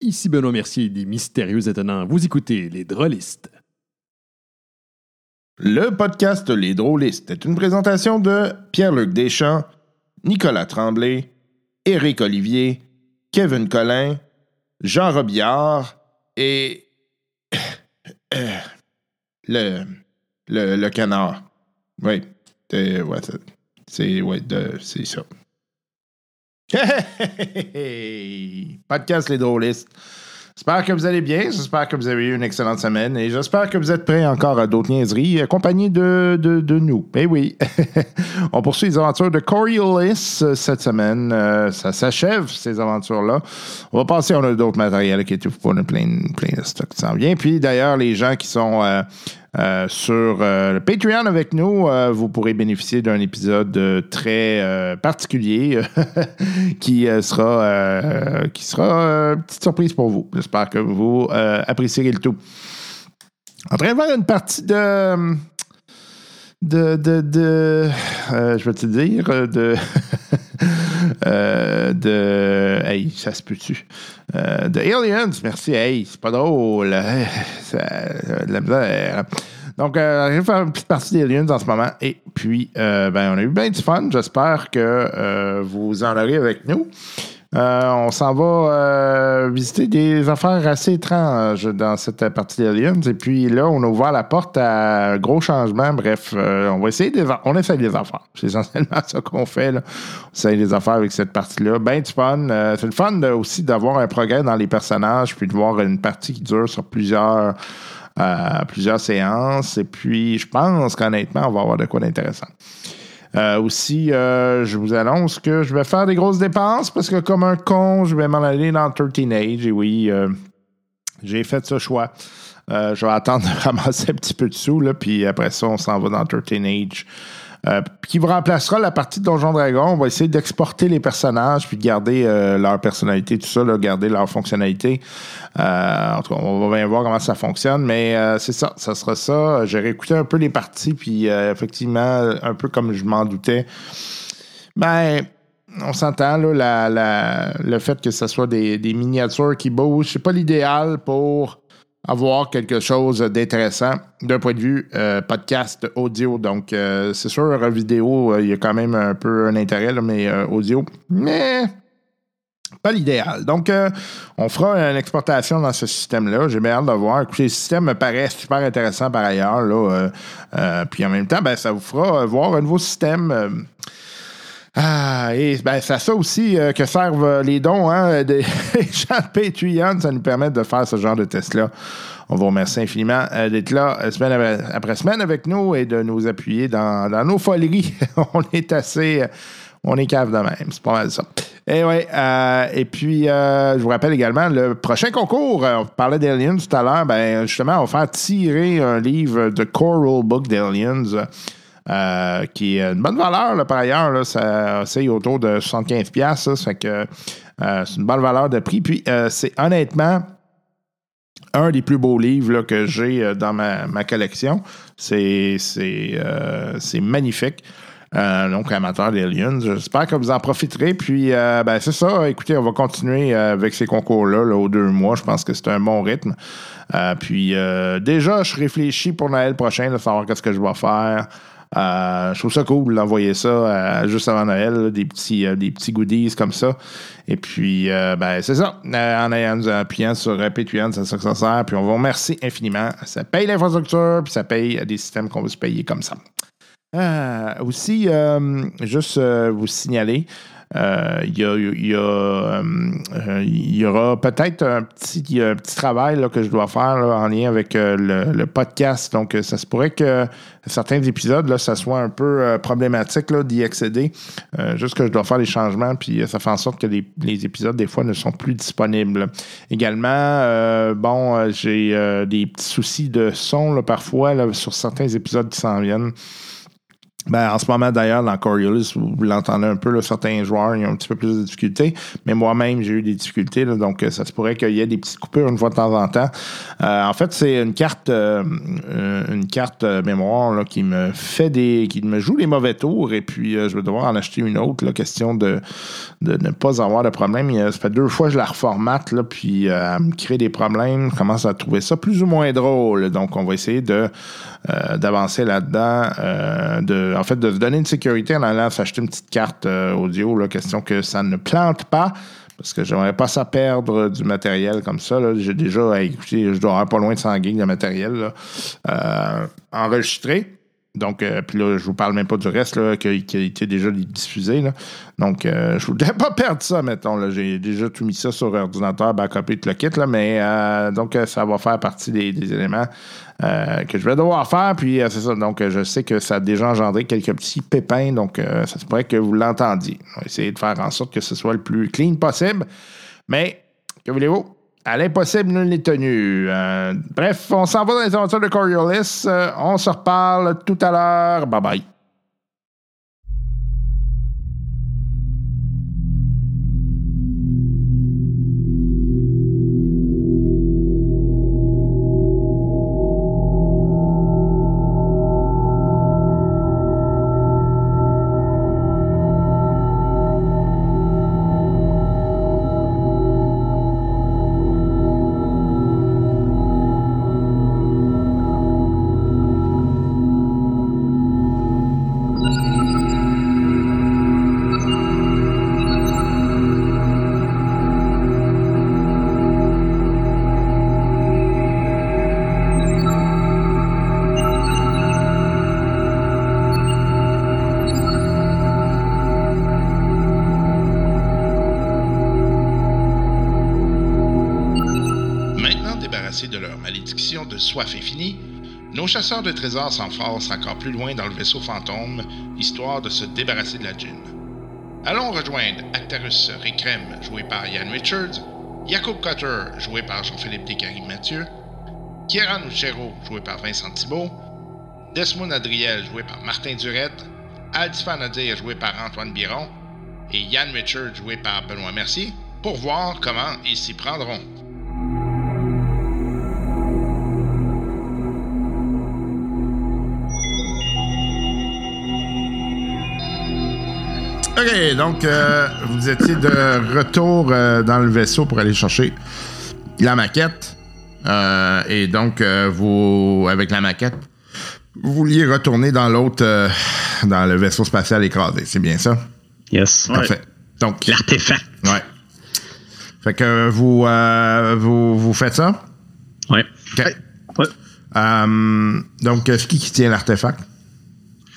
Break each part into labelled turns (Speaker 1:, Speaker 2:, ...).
Speaker 1: Ici Benoît Mercier des Mystérieux Étonnants. Vous écoutez Les Drôlistes.
Speaker 2: Le podcast Les Drôlistes est une présentation de Pierre-Luc Deschamps, Nicolas Tremblay, Éric Olivier, Kevin Collin, Jean Robillard et euh, le, le, le canard. Oui, ouais, c'est ça. Hey! Podcast Les Drôlistes. J'espère que vous allez bien, j'espère que vous avez eu une excellente semaine et j'espère que vous êtes prêts encore à d'autres niaiseries accompagnés de, de, de nous. Eh oui, on poursuit les aventures de Coriolis euh, cette semaine. Euh, ça s'achève, ces aventures-là. On va passer, on a d'autres matériels qui étaient a plein, plein de stock qui s'en vient. Puis d'ailleurs, les gens qui sont euh, euh, sur euh, le Patreon avec nous, euh, vous pourrez bénéficier d'un épisode très particulier qui sera, qui une petite surprise pour vous. J'espère que vous apprécierez le tout. En train de faire une partie de. De. de, de euh, je vais te dire. euh, De. euh, de. Hey, ça se peut-tu? De Aliens, merci. Hey, c'est pas drôle. Ça, de la misère. Donc, euh, vais faire une petite partie d'Aliens en ce moment. Et puis, ben, on a eu bien du fun. J'espère que vous en aurez avec nous. Euh, on s'en va euh, visiter des affaires assez étranges dans cette partie d'Aliens. Et puis là, on a ouvert la porte à gros changement. Bref, euh, on va essayer des on essaye des affaires. C'est essentiellement ça qu'on fait. Là. On essaye des affaires avec cette partie-là. Ben du fun. C'est le fun aussi d'avoir un progrès dans les personnages, puis de voir une partie qui dure sur plusieurs, plusieurs séances. Et puis, je pense qu'honnêtement, on va avoir de quoi d'intéressant. Euh, aussi, euh, je vous annonce que je vais faire des grosses dépenses parce que, comme un con, je vais m'en aller dans 13 Age. Et oui, euh, j'ai fait ce choix. Je vais attendre de ramasser un petit peu de sous, là, puis après ça, on s'en va dans 13 Age. Euh, qui remplacera la partie de Donjon Dragon. On va essayer d'exporter les personnages puis de garder euh, leur personnalité, tout ça, là, garder leur fonctionnalité. Euh, en tout cas, on va bien voir comment ça fonctionne, mais euh, c'est ça, ça sera ça. J'ai réécouté un peu les parties, puis euh, effectivement, un peu comme je m'en doutais, ben, on s'entend, là, la- la- le fait que ce soit des, des miniatures qui bougent, c'est pas l'idéal pour avoir quelque chose d'intéressant d'un point de vue euh, podcast audio. Donc, euh, c'est sûr, vidéo, euh, il y a quand même un peu un intérêt, mais audio. Mais pas l'idéal. Donc, on fera une exportation dans ce système-là. J'ai bien hâte de voir. Écoutez, le système me paraît super intéressant par ailleurs. Là, puis en même temps, ben, ça vous fera voir un nouveau système. Euh, ah, et ben, c'est à ça aussi euh, que servent euh, les dons hein, des gens Patreon. Ça nous permet de faire ce genre de test-là. On vous remercie infiniment euh, d'être là euh, semaine après, semaine avec nous et de nous appuyer dans, dans nos foleries. on est assez. euh, on est cave de même. C'est pas mal ça. Et, ouais, euh, et puis, euh, je vous rappelle également, le prochain concours, euh, on parlait d'Aliens tout à l'heure, ben, justement, on va faire tirer un livre de Coral Book d'Aliens. Euh, qui est une bonne valeur là, par ailleurs. Là, ça c'est autour de 75$. piastres, Ça, fait que euh, c'est une bonne valeur de prix. Puis euh, c'est honnêtement un des plus beaux livres que j'ai dans ma, ma collection. C'est c'est, c'est magnifique. Donc, amateur d'Aliens, j'espère que vous en profiterez. Puis, ben, c'est ça. Écoutez, on va continuer avec ces concours-là là, aux deux mois. Je pense que c'est un bon rythme. Puis, déjà, je réfléchis pour Noël prochain, de savoir qu'est-ce que je vais faire. Euh, je trouve ça cool d'envoyer ça euh, juste avant Noël, des, petits, euh, des petits goodies comme ça. Et puis, ben, c'est ça. En ayant nous appuyant sur Patreon, c'est ça que ça sert. Puis, on vous remercie infiniment. Ça paye l'infrastructure, puis ça paye des systèmes qu'on veut se payer comme ça. Aussi, juste vous signaler, il y, a- il y a, euh, euh, y aura peut-être un petit, un petit travail là, que je dois faire là, en lien avec euh, le, podcast. Donc, euh, ça se pourrait que certains épisodes, là, ça soit un peu euh, problématique d'y accéder. Euh, juste que je dois faire les changements, puis euh, ça fait en sorte que les, les épisodes, des fois, ne sont plus disponibles. Également, euh, bon, euh, j'ai euh, des petits soucis de son là, parfois là, sur certains épisodes qui s'en viennent. Ben, en ce moment, d'ailleurs, dans Coriolis, vous l'entendez un peu, certains joueurs ils ont un petit peu plus de difficultés. Mais moi-même, j'ai eu des difficultés. donc, euh, ça se pourrait qu'il y ait des petites coupures une fois de temps en temps. Euh, en fait, c'est une carte euh, une carte mémoire là, qui me fait des. qui me joue les mauvais tours. Et puis, je vais devoir en acheter une autre. Là, question de, de ne pas avoir de problème. Ça fait deux fois que je la reformate. Là, puis, elle me crée des problèmes. Je commence à trouver ça plus ou moins drôle. Donc, on va essayer d'avancer là-dedans, de, en fait, de se donner une sécurité en allant s'acheter une petite carte euh, audio, là, question que ça ne plante pas, parce que j'aimerais pas ça perdre du matériel comme ça. J'ai déjà, hey, écoutez, je dois avoir pas loin de 100 gigs de matériel là, euh, enregistré. Donc, euh, puis là, je vous parle même pas du reste là, qui, qui a été déjà diffusé. Donc, euh, je voudrais pas perdre ça, mettons. J'ai déjà tout mis ça sur ordinateur, backupé tout le kit, là, mais euh, donc, euh, ça va faire partie des, des éléments que je vais devoir faire. Puis, c'est ça. Donc, je sais que ça a déjà engendré quelques petits pépins. Donc, ça se pourrait que vous l'entendiez. On va essayer de faire en sorte que ce soit le plus clean possible. Mais, que voulez-vous? À l'impossible, nul n'est tenu. Euh, bref, on s'en va dans les aventures de Coriolis. Euh, on se reparle tout à l'heure. Bye bye.
Speaker 3: Nos chasseurs de trésors s'enfoncent encore plus loin dans le vaisseau fantôme, histoire de se débarrasser de la djinn. Allons rejoindre Actarus Recrem, joué par Ian Richards, Jacob Cutter, joué par Jean-Philippe Descaries Mathieu, Kieran Uchero, joué par Vincent Thibault, Desmond Adriel, joué par Martin Durette, Altifan Nadir, joué par Antoine Biron, et Ian Richards, joué par Benoît Mercier, pour voir comment ils s'y prendront.
Speaker 2: OK, donc euh, vous étiez de retour euh, dans le vaisseau pour aller chercher la maquette. Euh, et donc, euh, vous, avec la maquette, vous vouliez retourner dans l'autre, euh, dans le vaisseau spatial écrasé. C'est bien ça?
Speaker 4: Yes.
Speaker 2: Parfait. Donc,
Speaker 4: L'artefact.
Speaker 2: ouais. Fait que vous, euh, vous, vous faites ça?
Speaker 4: Ouais.
Speaker 2: OK.
Speaker 4: Ouais.
Speaker 2: Euh, donc, c'est qui qui tient l'artefact?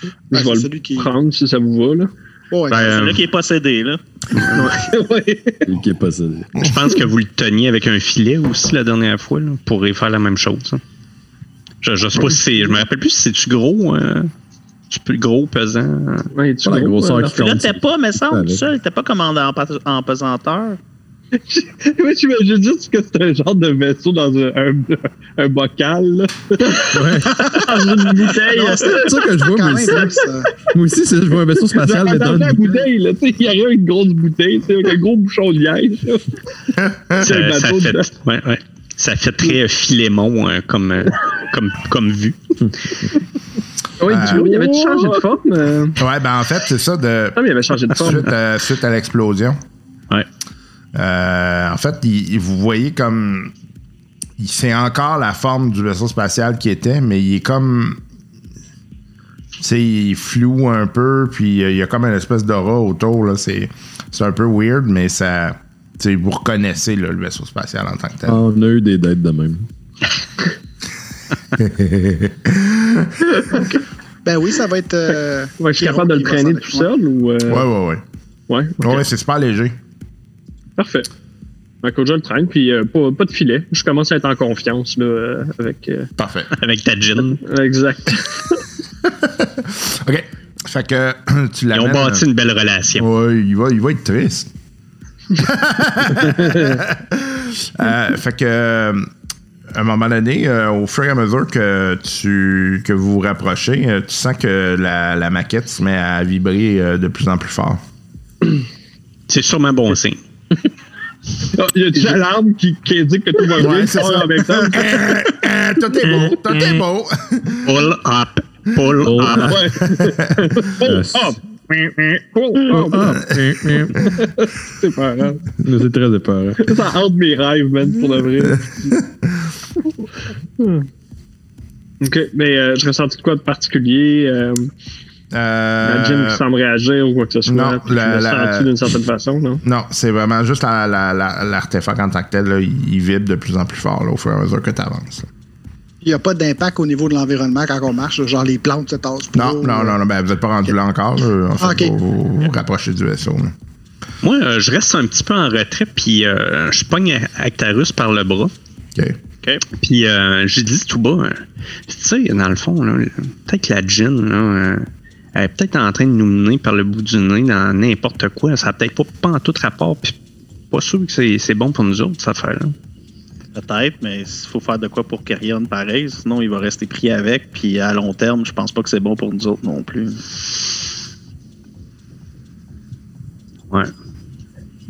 Speaker 5: Ouais,
Speaker 6: je vais le
Speaker 5: celui qui-
Speaker 6: prendre si ça vous va. Là.
Speaker 5: Ouais,
Speaker 4: Ben,
Speaker 5: c'est-
Speaker 4: euh,
Speaker 7: Celui qui est possédé, là.
Speaker 6: ouais.
Speaker 1: Qui est possédé.
Speaker 4: je pense que vous le teniez avec un filet aussi la dernière fois. Là, pour y faire la même chose. hein. Je, je sais pas si c'est. Je me rappelle plus si c'est-tu gros. Euh, tu peux gros, pesant.
Speaker 6: Ouais, tu
Speaker 1: Pas la
Speaker 6: gros,
Speaker 1: grosseur
Speaker 6: euh,
Speaker 1: qui
Speaker 7: Là,
Speaker 1: compte.
Speaker 7: t'es pas, mais ça,
Speaker 1: Avec.
Speaker 7: ça, t'es pas commandé en, pa- en pesanteur.
Speaker 6: Ouais, j'imagine juste que c'est un genre de vaisseau dans un, un, un bocal. Là. dans une bouteille.
Speaker 5: Non,
Speaker 1: C'est ça que je vois, moi aussi.
Speaker 5: euh,
Speaker 1: Moi aussi, c'est- je vois un vaisseau spatial, mais
Speaker 6: dans
Speaker 1: dans
Speaker 6: la
Speaker 1: une bouteille.
Speaker 6: bouteille, là, tu sais, il y a rien une grosse bouteille, tu sais, avec un gros bouchon de liège. C'est un
Speaker 4: Ça, ça
Speaker 6: bateau
Speaker 4: fait,
Speaker 6: dedans.
Speaker 4: ouais, ouais. ça fait très Philémon hein, comme, euh, comme, comme vue.
Speaker 6: Oui, du coup, il avait changé de forme. euh,
Speaker 2: Ouais, ben en fait, c'est ça de.
Speaker 6: Ah, mais il avait changé de forme.
Speaker 2: suite, à, suite à l'explosion.
Speaker 4: Ouais.
Speaker 2: Euh, en fait, il- il- vous voyez comme. C'est encore la forme du vaisseau spatial qui était, mais il est comme. Tu sais, il flou un peu, puis euh, il y a comme une espèce d'aura autour. là. C'est c'est un peu weird, mais ça. tu sais, vous reconnaissez là, le vaisseau spatial en tant que tel.
Speaker 1: On a eu des dettes de même.
Speaker 5: Ben oui, ça va être. euh,
Speaker 6: Ouais, je suis capable de le traîner tout seul ou. euh,
Speaker 2: Ouais, ouais, ouais.
Speaker 6: Ouais.
Speaker 2: Ouais, c'est super léger.
Speaker 6: Parfait. Écoute, je le traîne, puis euh, pas, pas de filet. Je commence à être en confiance là, euh, avec. euh,
Speaker 2: Parfait.
Speaker 4: Avec ta gin.
Speaker 6: exact.
Speaker 2: OK. Fait que tu
Speaker 4: Ils
Speaker 2: l'amènes.
Speaker 4: ont bâti une belle relation.
Speaker 2: Ouais, il va, il va être triste. Euh, fait que à un moment donné, euh, au fur et à mesure que tu que vous vous rapprochez, euh, tu sens que la, la maquette se met à vibrer euh, de plus en plus fort.
Speaker 4: C'est sûrement bon signe.
Speaker 6: Il y a déjà l'arme qui, qui indique que tout va bien
Speaker 2: Ouais, c'est ça.
Speaker 6: en même temps.
Speaker 2: Euh, euh, tout est beau, tout est beau.
Speaker 4: Pull up. Pull
Speaker 8: Oh,
Speaker 4: up.
Speaker 6: Ouais. Oh, oh. Oh. C'est pas grave.
Speaker 8: C'est très épeurant.
Speaker 6: Ça hante mes rêves, man, pour de vrai. Hmm. ok, mais euh, je ressens de quoi de particulier? Euh, la gym
Speaker 2: Euh,
Speaker 6: qui semble réagir ou quoi que ce soit.
Speaker 2: non,
Speaker 6: puis
Speaker 2: la- la-
Speaker 6: d'une certaine façon, non?
Speaker 2: non, c'est vraiment juste la- la- la- l'artefact en tant que tel. là, il, il vibre de plus en plus fort là, au fur et à mesure que tu avances.
Speaker 5: Il n'y a pas d'impact au niveau de l'environnement quand on marche, genre les plantes se tassent pas.
Speaker 2: Non, non, non, non ben, vous n'êtes pas rendu là encore. là. En fait, vous, vous vous rapprochez du vaisseau. là.
Speaker 4: Moi, euh, je reste un petit peu en retrait, puis euh, je pogne Actarus par le bras.
Speaker 2: OK.
Speaker 4: Puis euh, j'ai dit tout bas, euh, tu sais, dans le fond, là, peut-être que la gin, là, euh, elle est peut-être en train de nous mener par le bout du nez dans n'importe quoi. Ça n'a peut-être pas, pas en tout rapport, puis pas sûr que c'est c'est bon pour nous autres, cette affaire-là.
Speaker 7: Peut-être, mais il faut faire de quoi pour Carrion pareil, sinon il va rester pris avec, puis à long terme, je pense pas que c'est bon pour nous autres non plus.
Speaker 4: Ouais.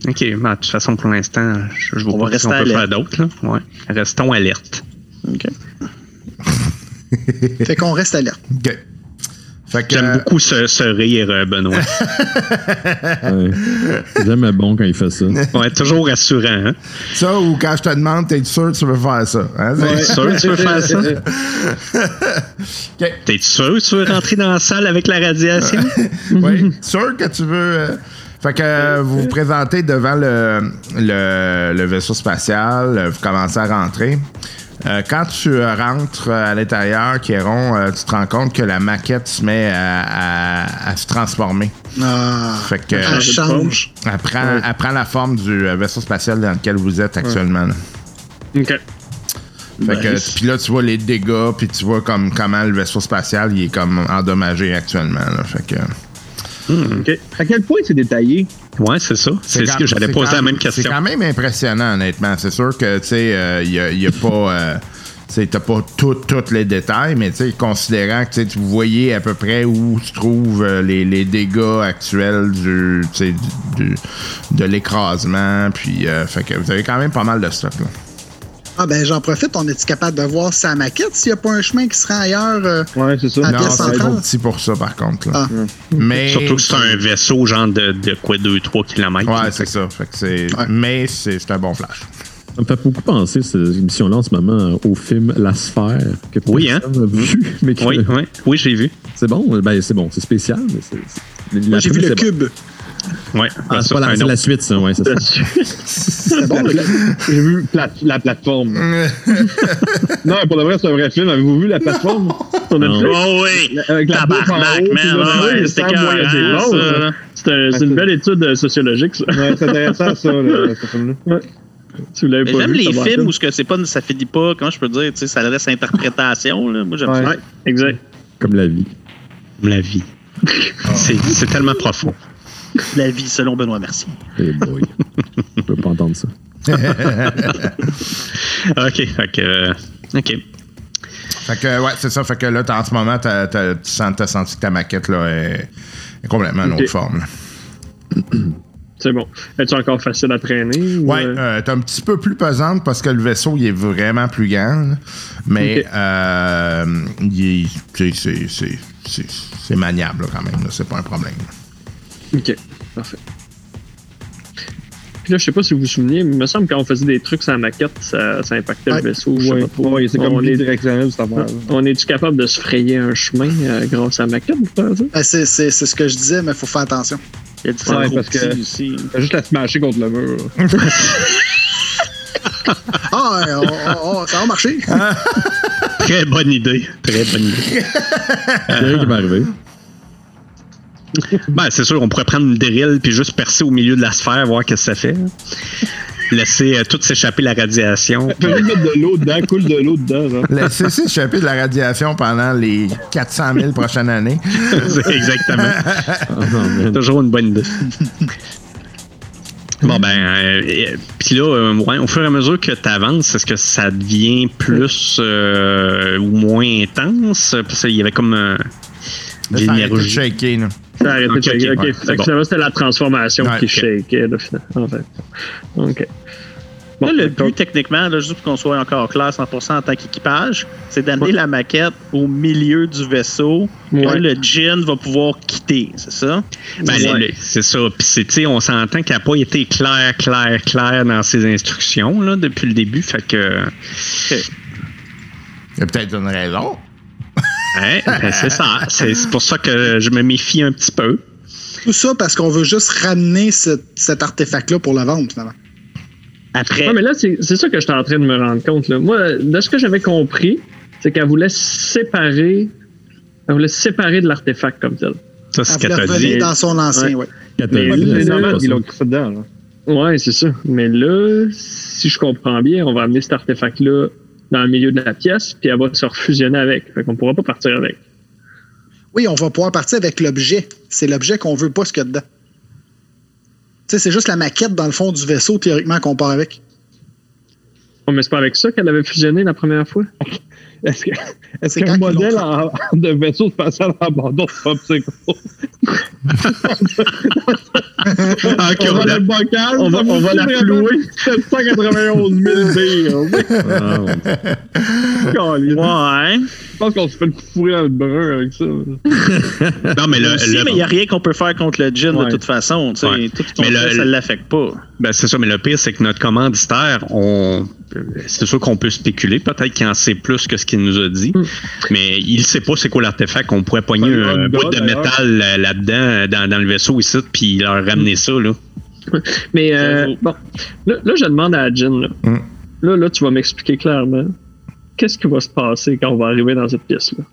Speaker 4: OK, ben, de toute façon, pour l'instant, je, je vois
Speaker 7: On
Speaker 4: pas
Speaker 7: va
Speaker 4: si on peut faire d'autres. là. Ouais. Restons alertes.
Speaker 7: OK.
Speaker 5: Fait qu'on reste alerte.
Speaker 2: OK. Fait que,
Speaker 4: J'aime
Speaker 2: euh,
Speaker 4: beaucoup ce, ce rire, euh, Benoît.
Speaker 8: Ouais. J'aime bon quand il fait ça.
Speaker 4: Ouais, toujours rassurant. Hein?
Speaker 2: ça, ou quand je te demande, t'es sûr que tu veux faire ça? Hein?
Speaker 4: T'es sûr que tu veux faire ça? T'es sûr que tu veux rentrer dans la salle avec la radiation?
Speaker 2: oui, sûr que tu veux. euh, Fait que euh, vous vous présentez devant le, le, le vaisseau spatial, vous commencez à rentrer. Euh, quand tu euh, rentres à l'intérieur, Kéron, euh, tu te rends compte que la maquette se met à, à- à se transformer.
Speaker 5: Ah,
Speaker 2: Fait que
Speaker 5: elle change.
Speaker 2: elle prend, elle prend la forme du euh, vaisseau spatial dans lequel vous êtes actuellement.
Speaker 6: Ok.
Speaker 2: Fait que, puis là, tu vois les dégâts, puis tu vois comme comment le vaisseau spatial il est comme endommagé actuellement. là. Fait que,
Speaker 6: Ok. À quel point c'est détaillé?
Speaker 4: Ouais, c'est ça. C'est ce que j'allais
Speaker 2: c'est
Speaker 4: poser la même
Speaker 2: C'est
Speaker 4: question.
Speaker 2: quand même impressionnant, honnêtement. C'est sûr que, tu sais, euh, il n'y a, pas. euh, tu t'as pas tous tous les détails, mais considérant que tu voyais à peu près où se trouvent euh, les, les dégâts actuels du, du, du- de l'écrasement, puis euh, fait que vous avez quand même pas mal de stock là.
Speaker 5: Ah ben j'en profite, on est-tu capable de voir sa maquette s'il n'y a pas un chemin qui se rend ailleurs? euh,
Speaker 6: Ouais, c'est ça.
Speaker 2: Non, c'est trop petit pour ça, par contre. là.
Speaker 5: Ah.
Speaker 2: Mais
Speaker 4: Surtout que c'est un vaisseau genre de, de quoi, 2-3 km.
Speaker 2: Ouais, c'est ça. Fait que c'est...
Speaker 5: Ouais.
Speaker 2: Mais c'est c'est un bon flash.
Speaker 8: Ça me fait beaucoup penser, cette émission-là, en ce moment, au film La Sphère, que
Speaker 4: Oui, hein?
Speaker 8: personne n'a vu. Mais que-
Speaker 4: Oui, oui, oui, j'ai vu.
Speaker 8: C'est bon, ben, c'est bon, c'est spécial. mais c'est- c'est-
Speaker 5: Moi
Speaker 8: la
Speaker 5: j'ai vu le
Speaker 8: est bonne.
Speaker 4: Ouais,
Speaker 8: Ah, c'est la,
Speaker 4: c'est
Speaker 8: la suite, ça, ouais, c'est ça.
Speaker 5: Bon, le
Speaker 6: J'ai vu la plateforme. non, pour de vrai, c'est un vrai film. Avez-vous vu la plateforme? Sur Netflix?
Speaker 7: Oh oui!
Speaker 6: Avec la
Speaker 7: Tabarnak, man!
Speaker 6: le
Speaker 7: Ah C'était
Speaker 6: là. C'est un- c'est une belle étude euh, sociologique, ça.
Speaker 9: Ouais, c'est intéressant, ça, le- ce film-là.
Speaker 6: Ouais.
Speaker 7: J'aime
Speaker 6: vu,
Speaker 7: les films où ce que c'est pas, ça finit pas, comment je peux dire, tu sais, ça laisse interprétation, là. Moi, j'aime
Speaker 9: Ouais.
Speaker 7: ça.
Speaker 6: Ouais, exact.
Speaker 8: Comme la vie.
Speaker 4: La vie. C'est c'est tellement profond.
Speaker 7: La vie selon Benoît Mercier.
Speaker 8: Eh boy. Je peux pas entendre ça.
Speaker 4: OK, fait que... euh, OK.
Speaker 2: Fait que, ouais, c'est ça. Fait que là, t'as- en ce moment, t'as, t'as, tu sens, t'as senti que ta maquette là, est, est complètement une
Speaker 6: Ok.
Speaker 2: autre forme.
Speaker 6: C'est bon. Es-tu encore facile à traîner? ou,
Speaker 2: Ouais,
Speaker 6: euh,
Speaker 2: euh, t'es un petit peu plus pesante parce que le vaisseau, il est vraiment plus grand. là. Mais
Speaker 6: Ok.
Speaker 2: euh, il est, c'est, c'est, c'est, c'est maniable là, quand même. là. C'est pas un problème.
Speaker 6: Ok, parfait. Puis là, je sais pas si vous vous souvenez, mais il me semble que quand on faisait des trucs sans maquette, ça, ça impactait
Speaker 5: Ouais.
Speaker 6: le vaisseau. je sais
Speaker 9: Ouais,
Speaker 6: pas trop.
Speaker 9: ouais, c'est comme
Speaker 6: on est,
Speaker 9: cette affaire.
Speaker 6: on est-tu capable de se frayer un chemin euh, grâce à la maquette, vous pensez?
Speaker 5: Ben, c'est, c'est, c'est ce que je disais, mais il faut faire attention.
Speaker 7: Il y a du
Speaker 9: Ouais, parce que-. T'as juste à smasher contre le mur.
Speaker 5: Ah, ouais, on- on- on- ça va marcher.
Speaker 4: Très bonne idée. Très bonne idée.
Speaker 8: C'est rien qui va arriver.
Speaker 4: Ben, c'est sûr, on pourrait prendre une drill puis juste percer au milieu de la sphère, voir qu'est-ce que ça fait. Laisser euh, tout s'échapper la radiation.
Speaker 9: Juste mettre de l'eau dedans, coule de l'eau dedans. Genre.
Speaker 2: Laissez s'échapper de la radiation pendant les 400 000 prochaines années.
Speaker 4: Exactement.
Speaker 8: Man.
Speaker 4: Toujours une bonne idée. Bon, ben, euh, puis là, euh, ouais, au fur et à mesure que tu avances, est-ce que ça devient plus euh, ou moins intense? Parce qu'il y avait comme l'énergie.
Speaker 2: shaker, là.
Speaker 6: Ça a arrêté de checker.
Speaker 4: ok, ouais,
Speaker 6: Fait
Speaker 4: bon.
Speaker 6: finalement, c'était la transformation
Speaker 2: Ouais,
Speaker 6: qui
Speaker 2: ok.
Speaker 6: shakeait, là, finalement, en fait. OK. Bon,
Speaker 7: Là, le
Speaker 6: donc,
Speaker 7: but, techniquement, là, juste pour qu'on soit encore clair 100% en tant qu'équipage, c'est d'amener
Speaker 6: Ouais.
Speaker 7: la maquette au milieu du vaisseau.
Speaker 6: Ouais.
Speaker 7: Là, le djinn va pouvoir quitter, c'est ça?
Speaker 4: Ben,
Speaker 6: Ouais.
Speaker 4: c'est ça. Puis, c'est, tu sais, on s'entend qu'il n'a pas été clair, clair, clair dans ses instructions là, depuis le début. Fait que.
Speaker 2: Il y a peut-être une raison.
Speaker 4: Ben, c'est ça. C'est, pour ça que je me méfie un petit peu.
Speaker 5: Tout ça parce qu'on veut juste ramener ce- cet artefact-là pour le vendre, finalement.
Speaker 7: Après,
Speaker 6: Ouais, mais là, c'est c'est ça que j'étais en train de me rendre compte. Là. Moi, de ce que j'avais compris, c'est qu'elle voulait séparer. Elle voulait séparer de l'artefact comme tel.
Speaker 4: Ça, c'est
Speaker 5: Elle
Speaker 4: ce qu'elle t'a dit.
Speaker 5: dans son ancien, ouais.
Speaker 6: Mais
Speaker 9: Ouais,
Speaker 6: là,
Speaker 9: ils l'ont dedans. là.
Speaker 6: Ouais, c'est ça. Mais là, si je comprends bien, on va amener cet artefact-là dans le milieu de la pièce, puis elle va se refusionner avec. Fait qu'on pourra pas partir avec.
Speaker 5: Oui, on va pouvoir partir avec l'objet. C'est l'objet qu'on veut pas ce qu'il y a dedans. Tu sais, c'est juste la maquette dans le fond du vaisseau, théoriquement, qu'on part avec.
Speaker 6: Oh, mais c'est pas avec ça qu'elle avait fusionné la première fois?
Speaker 9: Est-ce que- est-ce
Speaker 5: C'est
Speaker 9: qu'un modèle en- de vaisseau spatial en abandon, c'est pas psycho?
Speaker 4: Ah, ok,
Speaker 9: On
Speaker 4: on
Speaker 9: va le bocal,
Speaker 6: on va- on va la flouer.
Speaker 9: 791 000 billes.
Speaker 8: Ouais.
Speaker 9: Je pense qu'on se fait le fourrer dans le brun avec ça.
Speaker 4: Non, mais le,
Speaker 7: Aussi,
Speaker 4: le-
Speaker 7: mais il n'y a rien qu'on peut faire contre le
Speaker 9: Ouais.
Speaker 7: de toute façon. tu sais.
Speaker 4: Ouais.
Speaker 7: Tout ce qu'on
Speaker 4: Mais le-
Speaker 7: ça ne l'affecte pas.
Speaker 4: Ben, c'est ça, mais le pire, c'est que notre commanditaire, on, c'est sûr qu'on peut spéculer, peut-être qu'il en sait plus que ce qu'il nous a dit, mais il sait pas c'est quoi l'artefact, qu'on pourrait pogner un, bout de métal euh, là-dedans, dans, dans le vaisseau ici, puis leur ramener ça, là.
Speaker 6: Mais euh, bon, là, là, je demande à Jin, là.
Speaker 2: Mm.
Speaker 6: là, là, tu vas m'expliquer clairement. Qu'est-ce qui va se passer quand on va arriver dans cette pièce-là?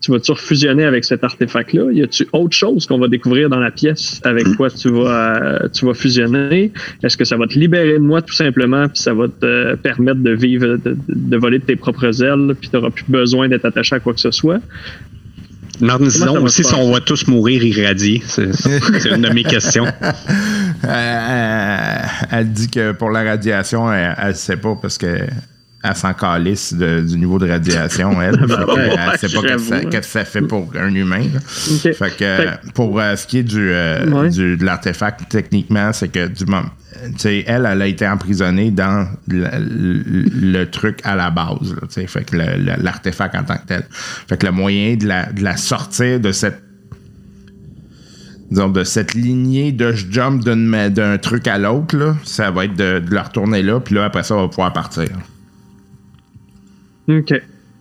Speaker 6: Tu vas-tu refusionner avec cet artefact-là? Y a-tu autre chose qu'on va découvrir dans la pièce avec quoi tu vas, euh, tu vas fusionner? Est-ce que ça va te libérer de moi tout simplement, puis ça va te euh, permettre de vivre, de, de voler de tes propres ailes, puis tu n'auras plus besoin d'être attaché à quoi que ce soit? Va
Speaker 4: aussi si on va tous mourir irradiés. C'est une de mes questions.
Speaker 2: Euh, elle, elle dit que pour la radiation, elle, elle sait pas parce que elle s'en calisse de- du niveau de radiation, elle.
Speaker 7: Ouais,
Speaker 2: elle sait pas qu'est-ce que ça- que fait pour un humain. Fait que euh, pour euh, ce qui est du, euh,
Speaker 6: Ouais.
Speaker 2: du- de l'artefact, techniquement, c'est que du moment. Tu sais, elle, elle a été emprisonnée dans le, le- le truc à la base. là, fait que l'artefact en tant que tel. Fait que le moyen de la, de la sortir de cette disons, de cette lignée de je jump d'un truc à l'autre, ça va être de, de la retourner là, puis là, après ça, on va pouvoir partir.
Speaker 6: OK.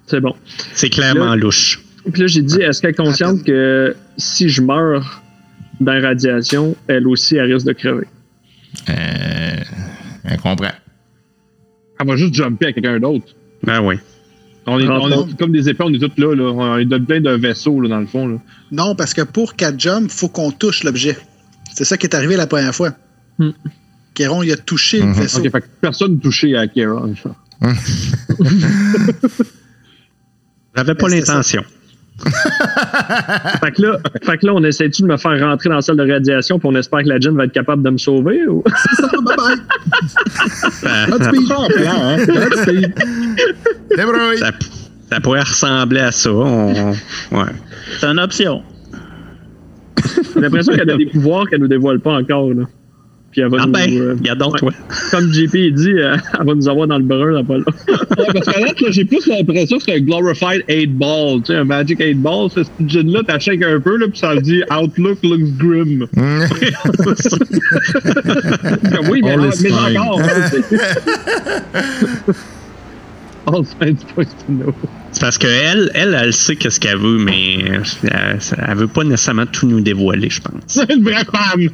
Speaker 6: C'est bon.
Speaker 4: C'est clairement
Speaker 6: Là-
Speaker 4: louche.
Speaker 6: Puis là, j'ai dit, est-ce qu'elle est consciente que si je meurs dans la radiation, elle aussi, elle risque de crever?
Speaker 2: Euh, elle comprend.
Speaker 9: Elle va juste jumper à quelqu'un d'autre.
Speaker 4: Ben oui.
Speaker 9: On est, on est comme des épées, on est tous là. là. On est plein de vaisseaux, là, dans le fond. Là.
Speaker 5: Non, parce que pour qu'elle jump, il faut qu'on touche l'objet. C'est ça qui est arrivé la première fois.
Speaker 6: Hmm.
Speaker 5: Kéron, il a touché le
Speaker 2: Mhm.
Speaker 5: vaisseau.
Speaker 9: Ok, fait que personne touché à Kieran.
Speaker 4: J'avais pas
Speaker 5: Ben,
Speaker 4: l'intention.
Speaker 6: Fait que là, fait que là on essaie-tu de me faire rentrer dans la salle de radiation puis on espère que la Jeanne va être capable de me sauver? Ou...
Speaker 9: hein?
Speaker 4: Ça, ça pourrait ressembler à ça. On- ouais.
Speaker 7: C'est une option.
Speaker 6: J'ai l'impression qu'elle a des pouvoirs qu'elle nous dévoile pas encore. Là. Puis elle va
Speaker 4: Ah
Speaker 6: nous,
Speaker 4: ben,
Speaker 6: euh,
Speaker 4: regardons,
Speaker 6: ouais.
Speaker 4: toi.
Speaker 6: comme JP dit, euh, elle va nous avoir dans le brun là, pas là.
Speaker 9: Ouais, parce qu'à là, j'ai plus l'impression que c'est un glorified 8 ball. Tu sais, un Magic 8 ball. Ce gin-là, t'achètes un peu, là, puis ça dit Outlook looks grim. Comme, oui, mais,
Speaker 8: is
Speaker 9: mais encore.
Speaker 4: C'est parce qu'elle, elle, elle sait qu'est-ce qu'elle veut, mais elle, elle veut pas nécessairement tout nous dévoiler, je pense.
Speaker 9: C'est une vraie femme.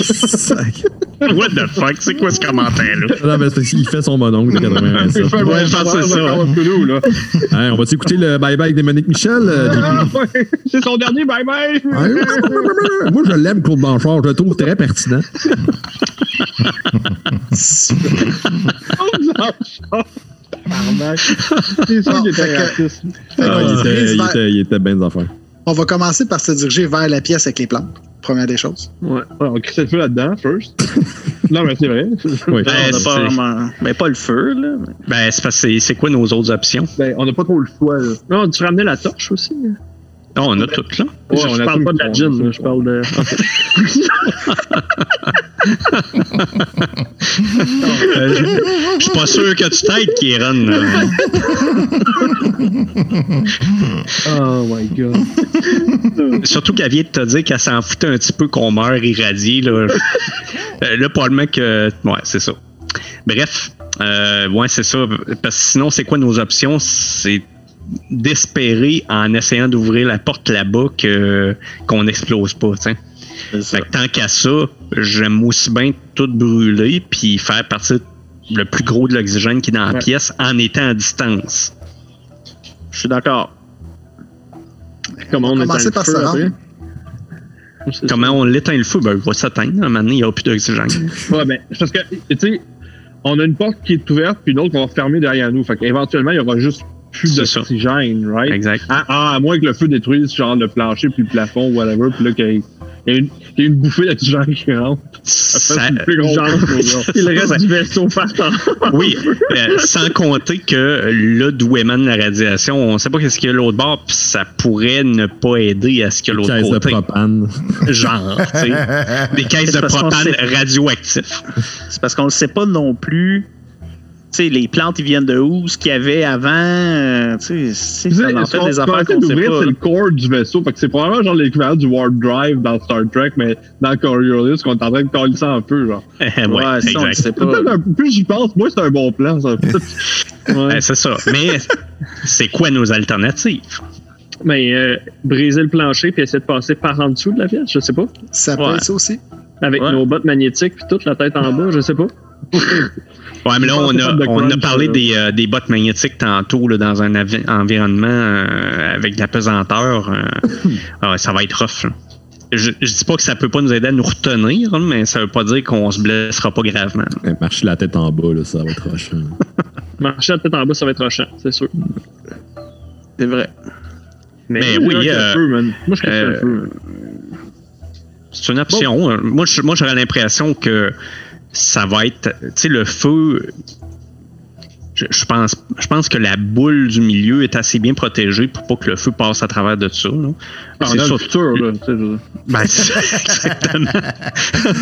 Speaker 8: Sac.
Speaker 4: What the fuck? C'est quoi ce commentaire-là?
Speaker 8: Non, mais qu'il fait son mononcle de 87.
Speaker 9: C'est un
Speaker 4: Ouais,
Speaker 9: bon
Speaker 4: je pense que c'est ça,
Speaker 9: encore
Speaker 4: hein.
Speaker 8: on va écouter le bye-bye de Monique Michel? euh,
Speaker 9: Ah, ouais. C'est son dernier bye-bye.
Speaker 8: Ouais. Moi, je l'aime, Claude Blanchard. Je le trouve très pertinent.
Speaker 9: Tabarnak. C'est
Speaker 8: Ah, il, était, bien des affaires.
Speaker 5: On va commencer par se diriger vers la pièce avec les plantes. première des choses.
Speaker 6: Ouais.
Speaker 9: Ouais, on crée le feu là-dedans, first. non, mais c'est vrai.
Speaker 8: Oui.
Speaker 7: Ben, on
Speaker 4: c'est-
Speaker 7: pas vraiment. Ben, pas le feu, là.
Speaker 4: Ben, c'est parce que c'est- quoi nos autres options?
Speaker 9: Ben, on n'a pas trop le choix, là.
Speaker 6: Non, tu ramenais la torche aussi.
Speaker 4: Ah, on a toutes là.
Speaker 6: je,
Speaker 9: on a
Speaker 6: parle
Speaker 9: tout
Speaker 6: pas de la gin, je parle de.
Speaker 4: Je je suis pas sûr que tu t'aides, Kieran.
Speaker 6: Oh my god.
Speaker 4: Surtout qu'elle vient de te dire qu'elle s'en foutait un petit peu qu'on meurt irradié. Là, Euh, là probablement que. Ouais, c'est ça. Bref, euh, ouais, c'est ça. Parce que sinon, c'est quoi nos options? C'est d'espérer en essayant d'ouvrir la porte là-bas que qu'on n'explose pas.
Speaker 7: ça.
Speaker 4: Fait que tant qu'à ça, j'aime aussi bien tout brûler puis faire partir le plus gros de l'oxygène qui est dans la
Speaker 6: Ouais.
Speaker 4: pièce en étant à distance.
Speaker 7: Je suis d'accord.
Speaker 6: Comment on, éteint le
Speaker 5: par
Speaker 6: feu après? C'est
Speaker 4: Comment on l'éteint le feu? Ben, il va s'atteindre. À un moment donné, il n'y aura plus d'oxygène.
Speaker 9: Ouais, ben, c'est parce que, tu sais, on a une porte qui est ouverte, puis une autre qu'on va fermer derrière nous. Fait qu'éventuellement, il y aura juste plus d'oxygène, right?
Speaker 4: Exact.
Speaker 9: À, ah, à moins que le feu détruise genre le plancher puis le plafond, whatever, puis là qu'il il y, a une- il y a une bouffée d'oxygène qui rentre. Ça fait plus
Speaker 6: genre,
Speaker 9: explosion.
Speaker 6: Il reste du vaisseau partant.
Speaker 4: Oui, euh, sans compter que là d'où émane la radiation, on ne sait pas qu'est-ce qu'il y a l'autre bord, puis ça pourrait ne pas aider à ce que l'autre
Speaker 8: Caisse de
Speaker 4: côté.
Speaker 8: propane.
Speaker 4: Genre, tu sais, des caisses de propane radioactifs.
Speaker 7: C'est parce qu'on ne sait pas non plus. Tu sais, les plantes, ils viennent de où? Ce qu'il y avait avant. euh, tu sais, ça en fait des affaires qu'on sait pas.
Speaker 9: c'est le core du vaisseau. Fait que c'est probablement genre l'équivalent du warp drive dans Star Trek, mais dans Coriolis, qu'on est en train de coller ça un peu, genre.
Speaker 4: ouais,
Speaker 7: Ouais, ça, on sait pas.
Speaker 9: Peut-être un- plus j'y pense, moi, c'est un bon plan, ça.
Speaker 4: C'est ça. Mais c'est quoi nos alternatives?
Speaker 6: Mais euh, briser le plancher puis essayer de passer par en dessous de la pièce, je sais pas.
Speaker 5: Ça peut
Speaker 7: Ouais.
Speaker 5: être ça aussi.
Speaker 6: Avec
Speaker 7: Ouais.
Speaker 6: nos bottes magnétiques puis toute la tête en bas, je sais pas.
Speaker 4: Ouais, mais là,
Speaker 9: Je
Speaker 4: on a,
Speaker 9: de
Speaker 4: on parlé des, euh, des bottes magnétiques tantôt là, dans un environnement euh, avec de la pesanteur. euh, ah ouais, ça va être rough. là. Je, je dis pas que ça peut pas nous aider à nous retenir, hein, mais ça veut pas dire qu'on se blessera pas gravement.
Speaker 8: Eh, Marcher la tête en bas, là, ça va être rochant.
Speaker 6: Marcher la tête en bas, ça va être rochant, c'est sûr.
Speaker 7: C'est vrai.
Speaker 4: Mais
Speaker 9: Là,
Speaker 4: oui, euh,
Speaker 9: feu, man. Moi, je
Speaker 4: euh,
Speaker 9: le feu.
Speaker 4: C'est une option. hein. Moi, je- moi, j'aurais l'impression que ça va être. Tu sais, le feu. Je, je pense, je pense que la boule du milieu est assez bien protégée pour pas que le feu passe à travers de ça. là.
Speaker 9: Ah,
Speaker 4: C'est
Speaker 9: futur, là.
Speaker 4: Ben, c'est- exactement.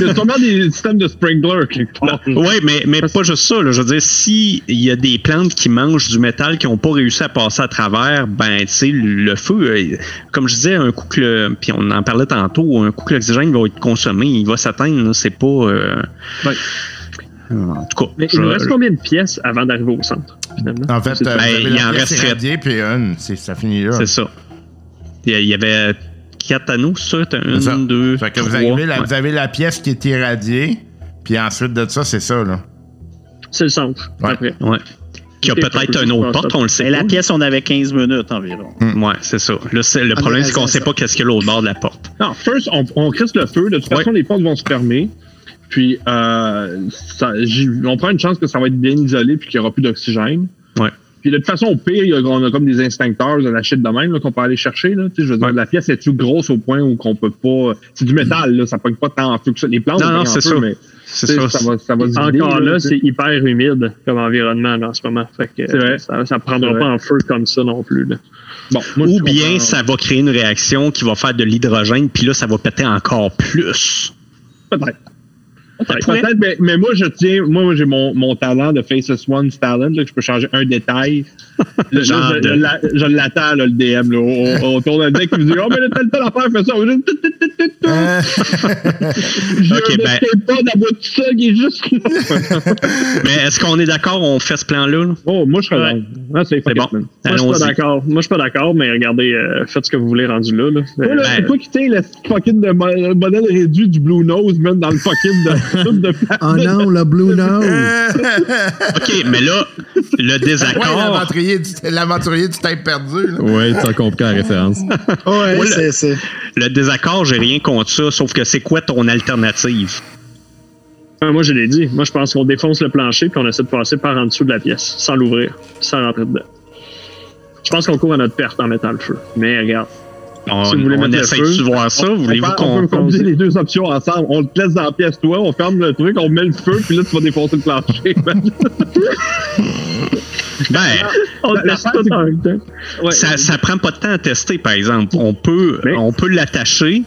Speaker 9: Il y a sûrement des systèmes de sprinkler quelque part.
Speaker 4: Oui, mais, mais pas juste ça. là. Je veux dire, si il y a des plantes qui mangent du métal qui n'ont pas réussi à passer à travers, ben, tu sais, le feu, euh, comme je disais, un coup que le, puis on en parlait tantôt, un coup que l'oxygène va être consommé, il va s'atteindre. C'est pas. euh,
Speaker 9: Ouais.
Speaker 4: En tout cas,
Speaker 6: Mais
Speaker 4: je-
Speaker 6: il nous reste combien de pièces avant d'arriver au centre, finalement?
Speaker 2: En fait, euh, vous
Speaker 4: Ben, il en resterait-
Speaker 2: irradiée, puis une, c'est- ça finit là.
Speaker 4: c'est ça. Il y avait quatre anneaux, ça? T'as Une,
Speaker 2: ça.
Speaker 4: deux,
Speaker 2: Fait que vous,
Speaker 4: trois.
Speaker 2: avez la,
Speaker 4: Ouais.
Speaker 2: vous avez la pièce qui est irradiée, puis ensuite de ça, c'est ça, là.
Speaker 6: C'est le centre,
Speaker 2: Ouais.
Speaker 6: après.
Speaker 4: Ouais. Qui a peut-être une autre porte, on le sait
Speaker 7: Mais la pièce, on avait 15 minutes environ.
Speaker 4: Ouais, c'est ça. Là, c'est- le
Speaker 5: Ah,
Speaker 4: problème, c'est qu'on
Speaker 5: c'est
Speaker 4: sait pas qu'est-ce qu'il y a l'autre bord de la porte.
Speaker 9: Non, first, on, on crisse le feu. De toute façon, les portes vont se fermer. Puis, euh, ça, on prend une chance que ça va être bien isolé puis qu'il n'y aura plus d'oxygène.
Speaker 4: Ouais.
Speaker 9: Puis, de toute façon, au pire, il y a, on a comme des instincteurs de la shit de même qu'on peut aller chercher. Là, je veux dire,
Speaker 4: Ouais.
Speaker 9: la pièce est-tu grosse au point où qu'on peut pas. C'est du métal, là, ça pogne pas tant en feu que ça. Les plantes,
Speaker 4: Non, non, c'est ça.
Speaker 9: mais
Speaker 4: C'est ça.
Speaker 9: ça va, ça va se vider,
Speaker 6: Encore là, c'est hyper humide comme environnement là, en ce moment. Fait que
Speaker 9: vrai.
Speaker 6: ça, ça prendra pas en feu comme ça non plus. Là.
Speaker 9: Bon, moi,
Speaker 4: Ou bien
Speaker 9: comprends.
Speaker 4: ça va créer une réaction qui va faire de l'hydrogène, puis là, ça va péter encore plus.
Speaker 9: Peut-être. Peut-être, mais, mais moi, je tiens, moi, moi, j'ai mon, mon talent de Faceless One's talent, là, que je peux changer un détail. Là,
Speaker 4: Genre
Speaker 9: je,
Speaker 4: de-
Speaker 9: je l'a- je l'attends, là, le DM, là, au- autour d'un deck qui me dit, oh, mais là, telle, telle affaire, fais ça. Je ne
Speaker 4: ben-
Speaker 9: sais pas d'avoir tout ça qui est juste là.
Speaker 4: Mais est-ce qu'on est d'accord, on fait ce plan-là? là?
Speaker 9: Oh, moi, je serais
Speaker 6: Ouais.
Speaker 9: Ah, c'est
Speaker 4: C'est bon.
Speaker 6: Moi, je suis pas d'accord. Moi, je suis pas d'accord, mais regardez, euh, faites ce que vous voulez rendu là. là.
Speaker 9: Toi, là,
Speaker 6: Euh,
Speaker 9: c'est toi qui tiens le fucking de mo- modèle réduit du Blue Nose, même dans le fucking de
Speaker 8: Oh non, le Blue Nose!
Speaker 4: OK, mais là, le
Speaker 2: Ouais,
Speaker 4: désaccord.
Speaker 2: l'aventurier du, l'aventurier du tête perdu, là.
Speaker 8: Ouais, tu as compris la référence.
Speaker 5: Ouais,
Speaker 4: Ouais,
Speaker 5: c'est, c'est.
Speaker 4: le désaccord, j'ai rien contre ça, sauf que c'est quoi ton alternative?
Speaker 6: euh, moi, je l'ai dit. Moi, je pense qu'on défonce le plancher puis on essaie de passer par en dessous de la pièce, sans l'ouvrir, sans rentrer dedans. Je pense qu'on court à notre perte en mettant le feu. Mais regarde.
Speaker 4: On,
Speaker 6: Si vous voulez
Speaker 4: on
Speaker 6: le
Speaker 4: essaie de voir ça.
Speaker 6: on-
Speaker 4: Voulez-vous
Speaker 6: on,
Speaker 4: qu'on.
Speaker 6: peut
Speaker 4: qu'on-
Speaker 6: combiner les deux options ensemble. On te laisse dans la pièce, toi, on ferme le truc, on met le feu, puis là, tu vas défoncer le plancher.
Speaker 4: Ben,
Speaker 6: on
Speaker 5: La-
Speaker 6: te laisse
Speaker 5: l'affaire,
Speaker 6: tout en même temps. Ouais.
Speaker 4: ça, ça prend pas de temps à tester, par exemple. On peut,
Speaker 6: Mais-
Speaker 4: on peut l'attacher.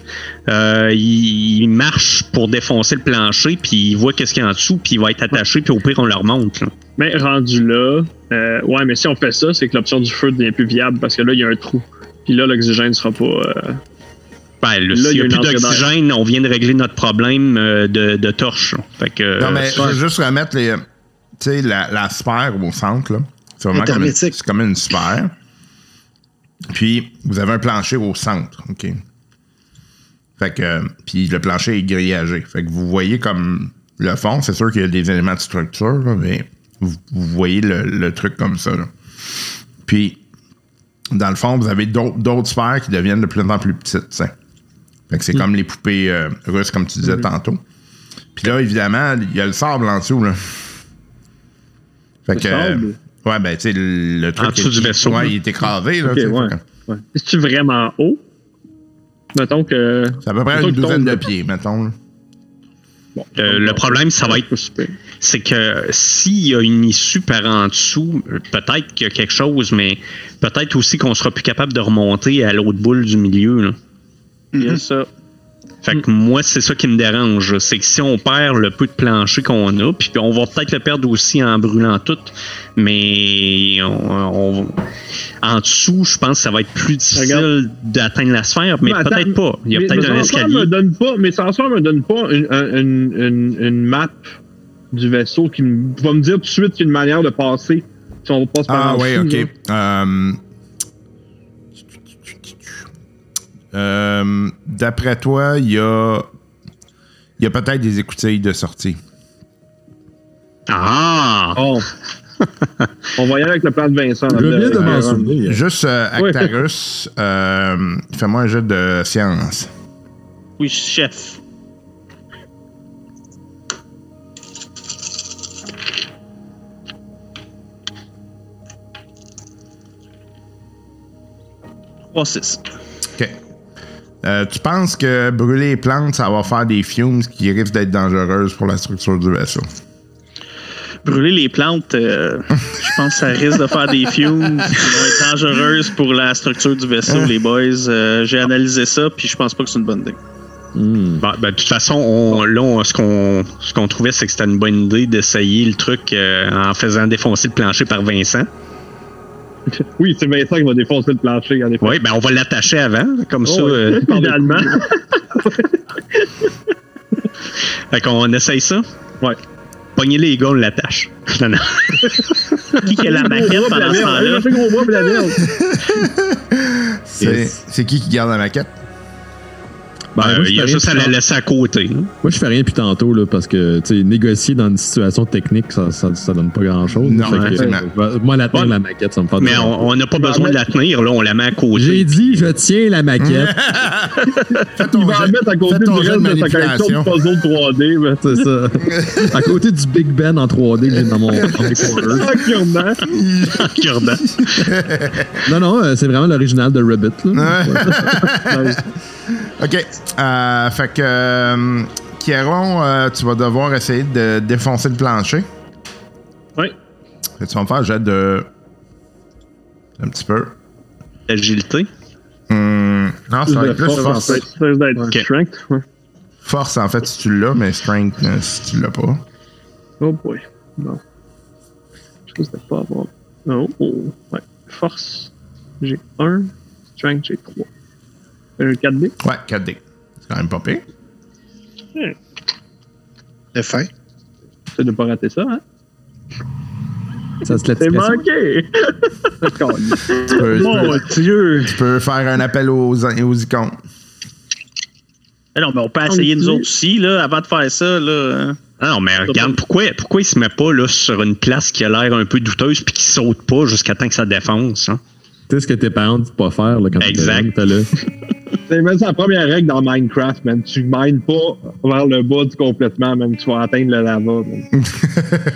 Speaker 4: euh, il, il marche pour défoncer le plancher, puis il voit qu'est-ce qu'il y a en dessous, puis il va être attaché, puis au pire, on le remonte. là.
Speaker 6: Mais rendu là, euh, ouais, mais si on fait ça, c'est que l'option du feu devient plus viable parce que là, il y a un trou. Puis là, l'oxygène sera pas. euh,
Speaker 4: Ben, là,
Speaker 6: il y
Speaker 4: n'y
Speaker 6: a
Speaker 4: plus d'oxygène, on vient de régler notre problème euh, de, de torche. Fait que,
Speaker 2: Non, mais
Speaker 4: euh,
Speaker 2: je veux juste remettre les. La, la sphère au centre, là. C'est vraiment comme une, comme sphère. Puis, vous avez un plancher au centre, OK? Fait que. euh, Puis, le plancher est grillagé. Fait que vous voyez comme le fond. C'est sûr qu'il y a des éléments de structure, là, mais vous, vous voyez le, le truc comme ça, là. Puis, dans le fond, vous avez d'autres sphères qui deviennent de plus en plus petites. Fait que c'est comme les poupées euh, russes, comme tu disais tantôt. Puis là, évidemment, il y a le sable en dessous, là. Fait que.
Speaker 6: sable?
Speaker 2: euh, ouais, ben, tu sais, le, le truc.
Speaker 4: En dessous
Speaker 2: est-
Speaker 4: du vaisseau,
Speaker 2: Ouais, il est écrasé, là.
Speaker 6: Ok,
Speaker 2: tu sais,
Speaker 6: ouais. ouais. C'est-tu vraiment haut? Mettons que.
Speaker 2: C'est à peu près une douzaine de pieds, mettons.
Speaker 6: Bon,
Speaker 4: Euh, le problème, ça va être-. C'est que s'il y a une issue par en dessous, peut-être qu'il y a quelque chose, mais peut-être aussi qu'on sera plus capable de remonter à l'autre boule du milieu. là.
Speaker 7: Il y a ça.
Speaker 4: Fait que moi, c'est ça qui me dérange. C'est que si on perd le peu de plancher qu'on a, puis on va peut-être le perdre aussi en brûlant tout, mais on, on- en dessous, je pense que ça va être plus difficile d'atteindre la sphère, mais, peut-être pas. Il y a
Speaker 6: mais-
Speaker 4: peut-être un escalier.
Speaker 6: Me donne pas, mais me donne pas une, un- une, une, une map du vaisseau qui va me dire tout de suite qu'il y a une manière de passer. Si on passe par
Speaker 2: Ah, oui, ok. Euh, euh, D'après toi, il y a. Il y a peut-être des écoutilles de sortie.
Speaker 4: Ah!
Speaker 6: Oh. on va y aller avec le plan de Vincent.
Speaker 8: Je viens de m'en
Speaker 6: Euh,
Speaker 8: souvenir.
Speaker 2: Juste euh. Actarus, euh, fais-moi un jeu de science.
Speaker 7: Oui, chef. Trois, six.
Speaker 2: OK. Euh, tu penses que brûler les plantes, ça va faire des fumes qui risquent d'être dangereuses pour la structure du vaisseau?
Speaker 7: Brûler les plantes, euh, je pense que ça risque de faire des fumes qui vont être dangereuses pour la structure du vaisseau, les boys. Euh, J'ai analysé ça, puis je pense pas que c'est une bonne idée.
Speaker 8: Hmm.
Speaker 4: Bon, ben, de toute façon, on- là, on- ce qu'on ce qu'on trouvait, c'est que c'était une bonne idée d'essayer le truc euh, en faisant défoncer le plancher par Vincent.
Speaker 6: Oui, c'est Vincent qui va défoncer le plancher. En effet.
Speaker 4: Oui, ben on va l'attacher avant, comme ça.
Speaker 6: Oh, oui.
Speaker 4: euh,
Speaker 6: Idéalement.
Speaker 4: fait qu'on essaye ça.
Speaker 6: Ouais.
Speaker 4: Pognez les gars, on l'attache. Non, non.
Speaker 7: Qui qui a la maquette pendant ce temps-là?
Speaker 2: C'est qui qui garde la maquette?
Speaker 8: Ben,
Speaker 4: Euh,
Speaker 8: moi, je
Speaker 4: il y a juste à la laisser à côté. là.
Speaker 8: Moi, je fais rien depuis tantôt, là, parce que, tu sais, négocier dans une situation technique, ça, ça, ça donne pas grand-chose.
Speaker 2: Non,
Speaker 8: que, euh, moi, la tenir,
Speaker 4: Ouais.
Speaker 8: la maquette, ça me fait
Speaker 4: Mais on n'a pas besoin de la tenir, là, on la met à côté.
Speaker 8: J'ai dit, je tiens la maquette.
Speaker 6: Il va la mettre à côté du
Speaker 2: ton jet
Speaker 6: reste
Speaker 2: de
Speaker 6: de sa collection de
Speaker 2: manipulation.
Speaker 6: puzzles 3D. mais-
Speaker 8: C'est ça. à côté du Big Ben en 3D que j'ai dans mon
Speaker 4: regardant.
Speaker 8: Non, non, euh, c'est vraiment l'original de Rabbit. Là.
Speaker 2: OK. Euh, fait que, euh, Kieron, euh, tu vas devoir essayer de défoncer le plancher.
Speaker 6: Oui.
Speaker 2: Fait que tu vas me faire un jet de. Un petit peu.
Speaker 4: L'agilité.
Speaker 2: Hum, non, ça va être plus
Speaker 6: en
Speaker 2: force.
Speaker 6: fait.
Speaker 4: Ok.
Speaker 6: strength. ouais.
Speaker 2: Force, en fait, si tu l'as, mais strength, euh, si tu l'as pas.
Speaker 6: Oh boy. Non. Je risque de pas avoir. Oh, oh. Ouais. Force. J'ai 1. Strength, j'ai 3. Un 4D.
Speaker 2: Ouais, 4D. C'est quand même pas pire.
Speaker 5: C'est fin.
Speaker 6: C'est de pas rater ça, hein?
Speaker 8: Ça se
Speaker 6: C'est manqué!
Speaker 2: Tu peux, tu
Speaker 6: Mon
Speaker 2: peux-
Speaker 6: Dieu!
Speaker 2: tu peux faire un appel aux, aux icônes.
Speaker 7: Eh non, mais on peut essayer nous autres aussi, là, avant de faire ça, là.
Speaker 4: Ah non, mais regarde, pourquoi, pourquoi il se met pas là, sur une place qui a l'air un peu douteuse puis qui saute pas jusqu'à temps que ça défonce? Hein?
Speaker 8: Tu sais ce que tes parents disent pas faire là, quand jeune, t'es là.
Speaker 6: C'est même la première règle dans Minecraft, man. Tu mines pas vers le bas du complètement, même. Tu vas atteindre le lava.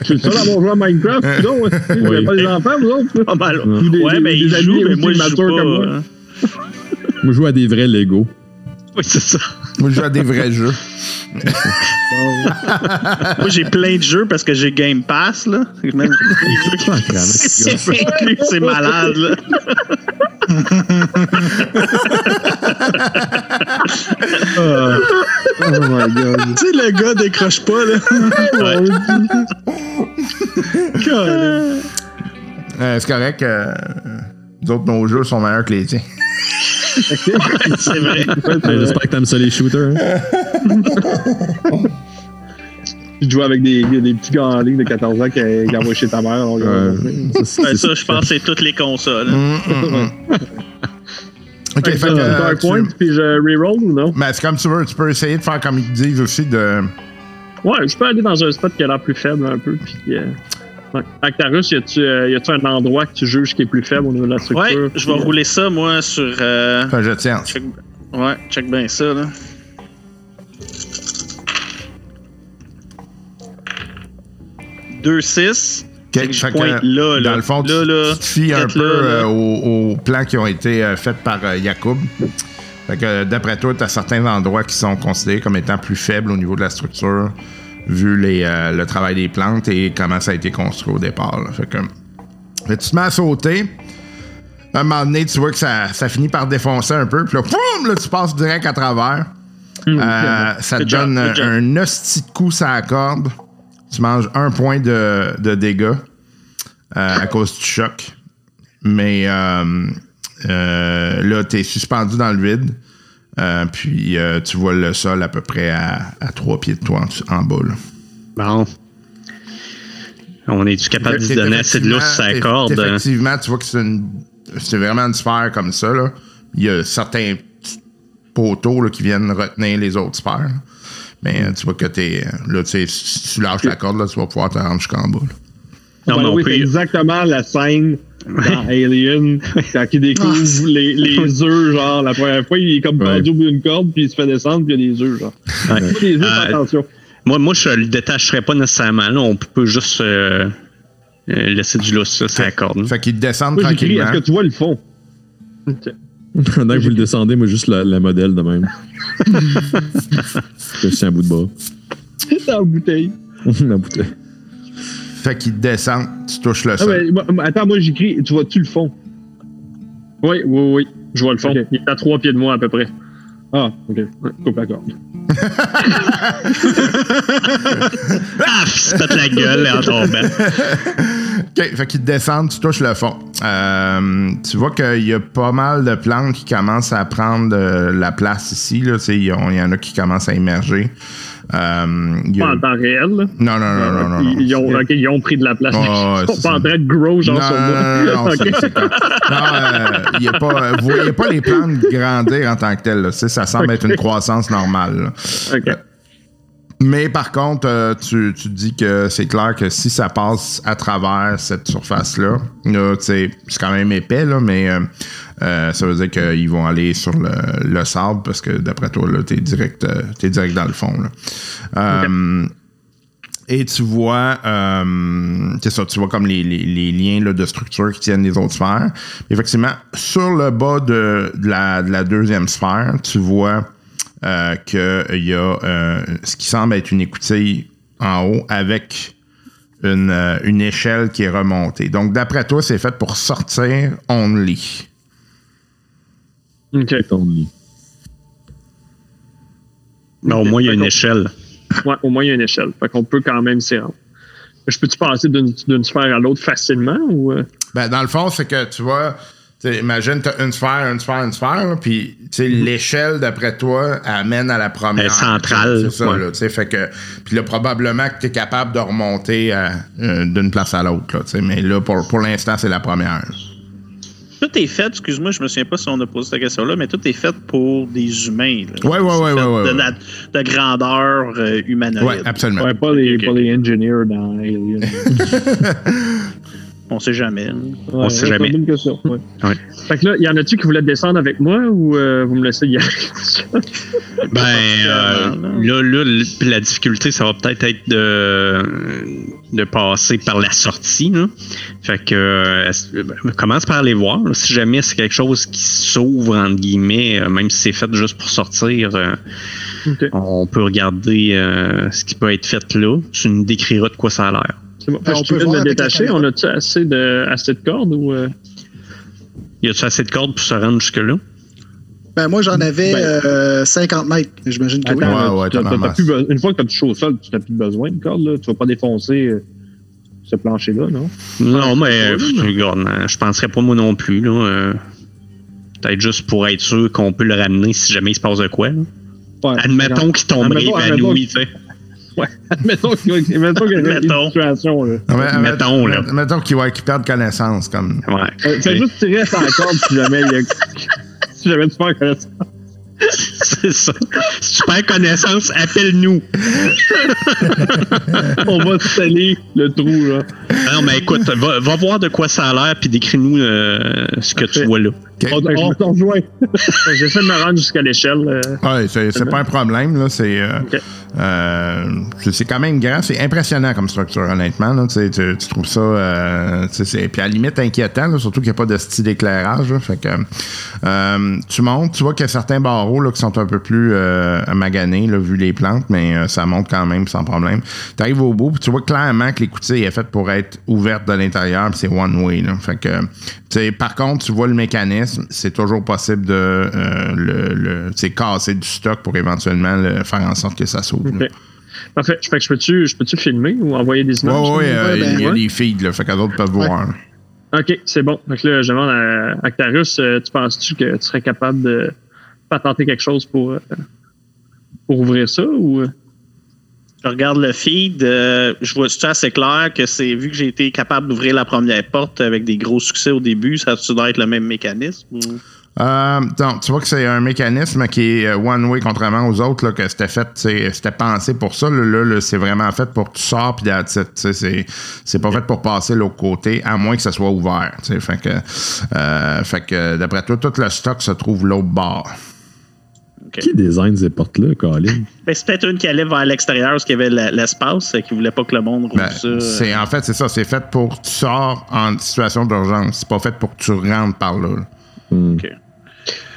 Speaker 6: C'est le seul à avoir joué à Minecraft, sinon, ouais. Vous
Speaker 8: Oui.
Speaker 6: avez pas des enfants, vous autres?
Speaker 7: Pas mal.
Speaker 6: Ou des-
Speaker 7: ouais,
Speaker 6: des-
Speaker 7: mais
Speaker 6: des
Speaker 7: il
Speaker 6: amis
Speaker 7: joue, mais moi, je joue pas.
Speaker 6: comme moi.
Speaker 7: hein.
Speaker 8: Moi, je joue à des vrais Lego.
Speaker 7: Oui, c'est ça.
Speaker 2: Moi, je joue à des vrais jeux.
Speaker 7: Moi, j'ai plein de jeux parce que j'ai Game Pass, là. Même, c'est malade, là.
Speaker 6: Oh my god.
Speaker 5: Tu sais, le gars décroche pas, là. Colin.
Speaker 2: Euh, c'est correct. euh, nous autres, nos jeux sont meilleurs que les tiens.
Speaker 7: C'est vrai.
Speaker 8: J'espère que t'aimes ça les shooters. hein.
Speaker 9: Tu joues avec des, des petits gars en ligne de 14 ans qui, qui envoient chez ta mère.
Speaker 8: Ouais. Ça,
Speaker 7: Ben, ça, je pense que c'est toutes les consoles.
Speaker 2: Hum, hum, hum. Ok, fait que, euh, tu-
Speaker 9: Point, puis je reroll ou non?
Speaker 2: ben, c'est comme tu veux. Tu peux essayer de faire comme ils disent aussi de.
Speaker 6: Ouais, je peux aller dans un spot qui a l'air plus faible un peu. Puis, euh. Actarus, y a-tu euh, y a-tu un endroit que tu juges qui est plus faible au niveau de la structure?
Speaker 7: Ouais, je vais
Speaker 6: euh,
Speaker 7: rouler ça, moi, sur. euh,
Speaker 2: Enfin, je tiens.
Speaker 7: check... Ouais, check bien ça, là. Deux 6
Speaker 2: Ok,
Speaker 7: Fait que je
Speaker 2: fait que,
Speaker 7: pointe là, là.
Speaker 2: Dans le fond, tu,
Speaker 7: Là, là.
Speaker 2: tu te fies un peu
Speaker 7: là, là.
Speaker 2: euh, aux, aux plans qui ont été euh, faits par euh, Yacoub. Fait que d'après toi, tu as certains endroits qui sont considérés comme étant plus faibles au niveau de la structure, vu les, euh, le travail des plantes et comment ça a été construit au départ. là. Fait que, fait que tu te mets à sauter. À un moment donné, tu vois que ça, ça finit par défoncer un peu. Puis là, poum, là, tu passes direct à travers. Euh, ça te donne
Speaker 7: job.
Speaker 2: un hostie de coup sur la corde. Tu manges un point de, de dégâts euh, à cause du choc. Mais euh, euh, là, tu es suspendu dans le vide. Euh, puis euh, tu vois le sol à peu près à, à trois pieds de toi en, en bas. là.
Speaker 4: Bon. On est-tu capable de donner assez de lousse sur la corde?
Speaker 2: Effectivement, tu vois que c'est une- c'est vraiment une sphère comme ça. Là. Il y a certains poteaux là, qui viennent retenir les autres sphères. Mais euh, tu vois que t'es. Là, tu sais, si tu lâches la corde, là, tu vas pouvoir te rendre jusqu'en bas. là.
Speaker 4: Non,
Speaker 9: Ouais,
Speaker 4: mais on
Speaker 9: oui,
Speaker 4: peut-
Speaker 9: c'est exactement la scène dans Alien quand il découvre les, les œufs, genre, la première fois, il est comme
Speaker 8: Ouais.
Speaker 9: pendu au bout d'une corde, puis il se fait descendre, puis il y a des œufs, genre.
Speaker 4: Ouais.
Speaker 9: Les œufs,
Speaker 4: Euh,
Speaker 9: attention.
Speaker 4: Moi, moi, je le détacherais pas nécessairement. Là. On peut juste euh, euh, laisser du lousse ça, sur la corde.
Speaker 2: Fait qu'ils descendent
Speaker 9: Moi,
Speaker 2: tranquillement.
Speaker 9: est-ce que tu vois le fond?
Speaker 8: Pendant que vous le descendez, moi, juste la, la modèle de même. Je suis un bout de bras.
Speaker 9: dans la bouteille.
Speaker 8: la bouteille.
Speaker 2: Fait qu'ils descendent, tu touches le
Speaker 9: Ah,
Speaker 2: sol.
Speaker 9: ben, moi, attends, moi, j'écris, tu vois-tu le fond?
Speaker 6: Oui, oui, oui. Je vois le fond. Il est à trois pieds de moi à peu près.
Speaker 9: Ah, ok. Coupe la corde.
Speaker 4: Ah! Se pète la gueule en tombant.
Speaker 2: OK, fait qu'ils descendent, tu touches le fond. Euh, tu vois qu'il y a pas mal de plantes qui commencent à prendre euh, la place ici. Il y, y en a qui commencent à émerger. Euh, il y a-
Speaker 6: Pas en temps réel. là.
Speaker 2: Non, non, non, non, non. non.
Speaker 6: Ils, ils ont, ok, ils ont pris de la place.
Speaker 2: Ouais,
Speaker 6: ils sont pas en train de grow genre
Speaker 2: non,
Speaker 6: sur moi.
Speaker 2: non, non, non, euh, pas, vous voyez pas les plantes grandir en tant que telles. là. Ça semble être une croissance normale. là.
Speaker 6: Ok.
Speaker 2: Mais par contre, euh, tu, tu dis que c'est clair que si ça passe à travers cette surface-là, là, tu sais, c'est quand même épais, là, mais euh, euh, ça veut dire qu'ils vont aller sur le, le sable parce que d'après toi, là, t'es direct, euh, t'es direct dans le fond. Là. Euh, Et tu vois, euh, c'est ça, tu vois comme les, les- les liens là, de structure qui tiennent les autres sphères. Effectivement, sur le bas de, de la, de la deuxième sphère, tu vois euh, qu'il y a euh, ce qui semble être une écoutille en haut avec une, euh, une échelle qui est remontée. Donc, d'après toi, c'est fait pour sortir only.
Speaker 6: Ok.
Speaker 8: Ton lit.
Speaker 4: Non, au moins, il y a une échelle.
Speaker 6: Ouais, au moins, il y a une échelle. Fait qu'on peut quand même s'y rendre. Je peux-tu passer d'une d'une sphère à l'autre facilement ou. euh?
Speaker 2: Ben, dans le fond, c'est que tu vois, imagine, tu as une sphère, une sphère, une sphère, là, puis tu sais, l'échelle, d'après toi, amène à la première.
Speaker 4: Elle est centrale,
Speaker 2: C'est ça,
Speaker 4: ouais.
Speaker 2: là, tu sais, fait que. Puis là, probablement que tu es capable de remonter à, euh, d'une place à l'autre, là, tu sais, mais là, pour, pour l'instant, c'est la première.
Speaker 7: Tout est fait, excuse-moi, je me souviens pas si on a posé cette question-là, mais tout est fait pour des humains. là.
Speaker 2: Ouais, ouais,
Speaker 7: C'est
Speaker 2: ouais,
Speaker 7: fait
Speaker 2: ouais, ouais,
Speaker 7: de, grandeur euh, humanoïde.
Speaker 2: Ouais, absolument.
Speaker 9: Ouais, pas les, pas les engineers dans Alien.
Speaker 7: On On sait jamais.
Speaker 6: Ouais,
Speaker 4: sait
Speaker 6: c'est
Speaker 4: jamais.
Speaker 6: une bonne question. Ouais.
Speaker 4: Ouais.
Speaker 6: Fait que là, y en a-tu qui voulaient descendre avec moi ou euh, vous me laissez y aller?
Speaker 4: Ben, euh, là, là, la difficulté, ça va peut-être être de, de passer par la sortie. Là. Fait que, euh, ben, commence par aller voir. là. Si jamais c'est quelque chose qui s'ouvre, entre guillemets, même si c'est fait juste pour sortir, on peut regarder ce qui peut être fait là. Tu nous décriras de quoi ça a l'air.
Speaker 6: C'est bon.
Speaker 5: Ben,
Speaker 6: je me détacher. On a-tu assez de, assez de cordes ou. euh?
Speaker 4: Y a-tu assez de cordes pour se rendre jusque-là?
Speaker 5: Ben, moi, j'en avais
Speaker 6: Ben-
Speaker 5: euh, 50 mètres. J'imagine que oui.
Speaker 6: Attends,
Speaker 2: Ouais, ouais,
Speaker 6: plus une fois que tu as touché au sol, tu n'as plus besoin de corde. Là. Tu vas pas défoncer euh, ce plancher-là, non?
Speaker 4: Non, mais euh, regarde, euh, je penserais pas moi non plus. Là, euh, Peut-être juste pour être sûr qu'on peut le ramener si jamais il se passe de quoi. là.
Speaker 6: Ouais.
Speaker 4: Admettons qu'il tomberait évanoui, tu sais.
Speaker 6: Ouais. Admettons qu'il y a admettons qu'il y a une
Speaker 4: Mettons.
Speaker 6: situation. Là.
Speaker 2: Ah, mais-
Speaker 4: Mettons, là.
Speaker 2: met- Mettons qu'il va qu'il perde connaissance. Comme...
Speaker 4: Ouais.
Speaker 6: Euh, Fais juste tirer sa corde si jamais il y a. si jamais tu perds connaissance.
Speaker 4: C'est ça. Si tu perds connaissance, appelle-nous.
Speaker 6: On va sceller le trou, là.
Speaker 4: Non, mais écoute, va, va voir de quoi ça a l'air, puis décris-nous euh, ce que tu vois là.
Speaker 2: OK.
Speaker 6: On, on se rejoint. J'essaie de me rendre jusqu'à l'échelle. euh.
Speaker 2: Ouais, c'est c'est pas un problème. Là. C'est, euh, euh, c'est- c'est quand même grand. C'est impressionnant comme structure, honnêtement. Là. Tu, sais, tu, tu trouves ça. Euh, c'est- puis à la limite inquiétant, là, surtout qu'il n'y a pas de style d'éclairage. là. Fait que, euh, tu montes, tu vois qu'il y a certains barreaux là, qui sont un peu plus euh, maganés, là, vu les plantes, mais euh, ça monte quand même sans problème. Tu arrives au bout, puis tu vois clairement que l'écoutille est faite pour être ouverte de l'intérieur, puis c'est one way. Là. Fait que, par contre, tu vois le mécanisme, c'est toujours possible de euh, le, le, casser du stock pour éventuellement le- faire en sorte que ça s'ouvre.
Speaker 6: Parfait. Fait que je peux-tu je peux-tu filmer ou envoyer des images? là?
Speaker 2: euh,
Speaker 5: ben,
Speaker 2: il y a
Speaker 6: ouais.
Speaker 2: des feeds, là, fait que les autres peuvent
Speaker 5: Ouais.
Speaker 2: voir.
Speaker 6: OK, c'est bon. Donc là, je demande à Actarus, euh, tu penses-tu que tu serais capable de patenter quelque chose pour, pour ouvrir ça ou?
Speaker 7: Je regarde le feed, euh, je vois c'est assez clair que c'est vu que j'ai été capable d'ouvrir la première porte avec des gros succès au début, ça doit être le même mécanisme. ou-
Speaker 2: Euh, tu vois que c'est un mécanisme qui est euh, one-way, contrairement aux autres, là, que c'était fait, c'était pensé pour ça. Là, là, c'est vraiment fait pour que tu sors, puis c'est pas fait pour passer l'autre côté, à moins que ça soit ouvert. Fait que, euh, fait que d'après toi, tout le stock se trouve l'autre bord.
Speaker 8: Qui design ces portes-là, Colin?
Speaker 7: Ben, c'est peut-être une qui allait vers l'extérieur parce qu'il y avait l'espace, et qui voulait pas que le monde roule
Speaker 2: Ben,
Speaker 7: ça. euh.
Speaker 2: c'est en fait c'est ça, c'est fait pour que tu sors en situation d'urgence. C'est pas fait pour que tu rentres par là. là.
Speaker 7: Ok.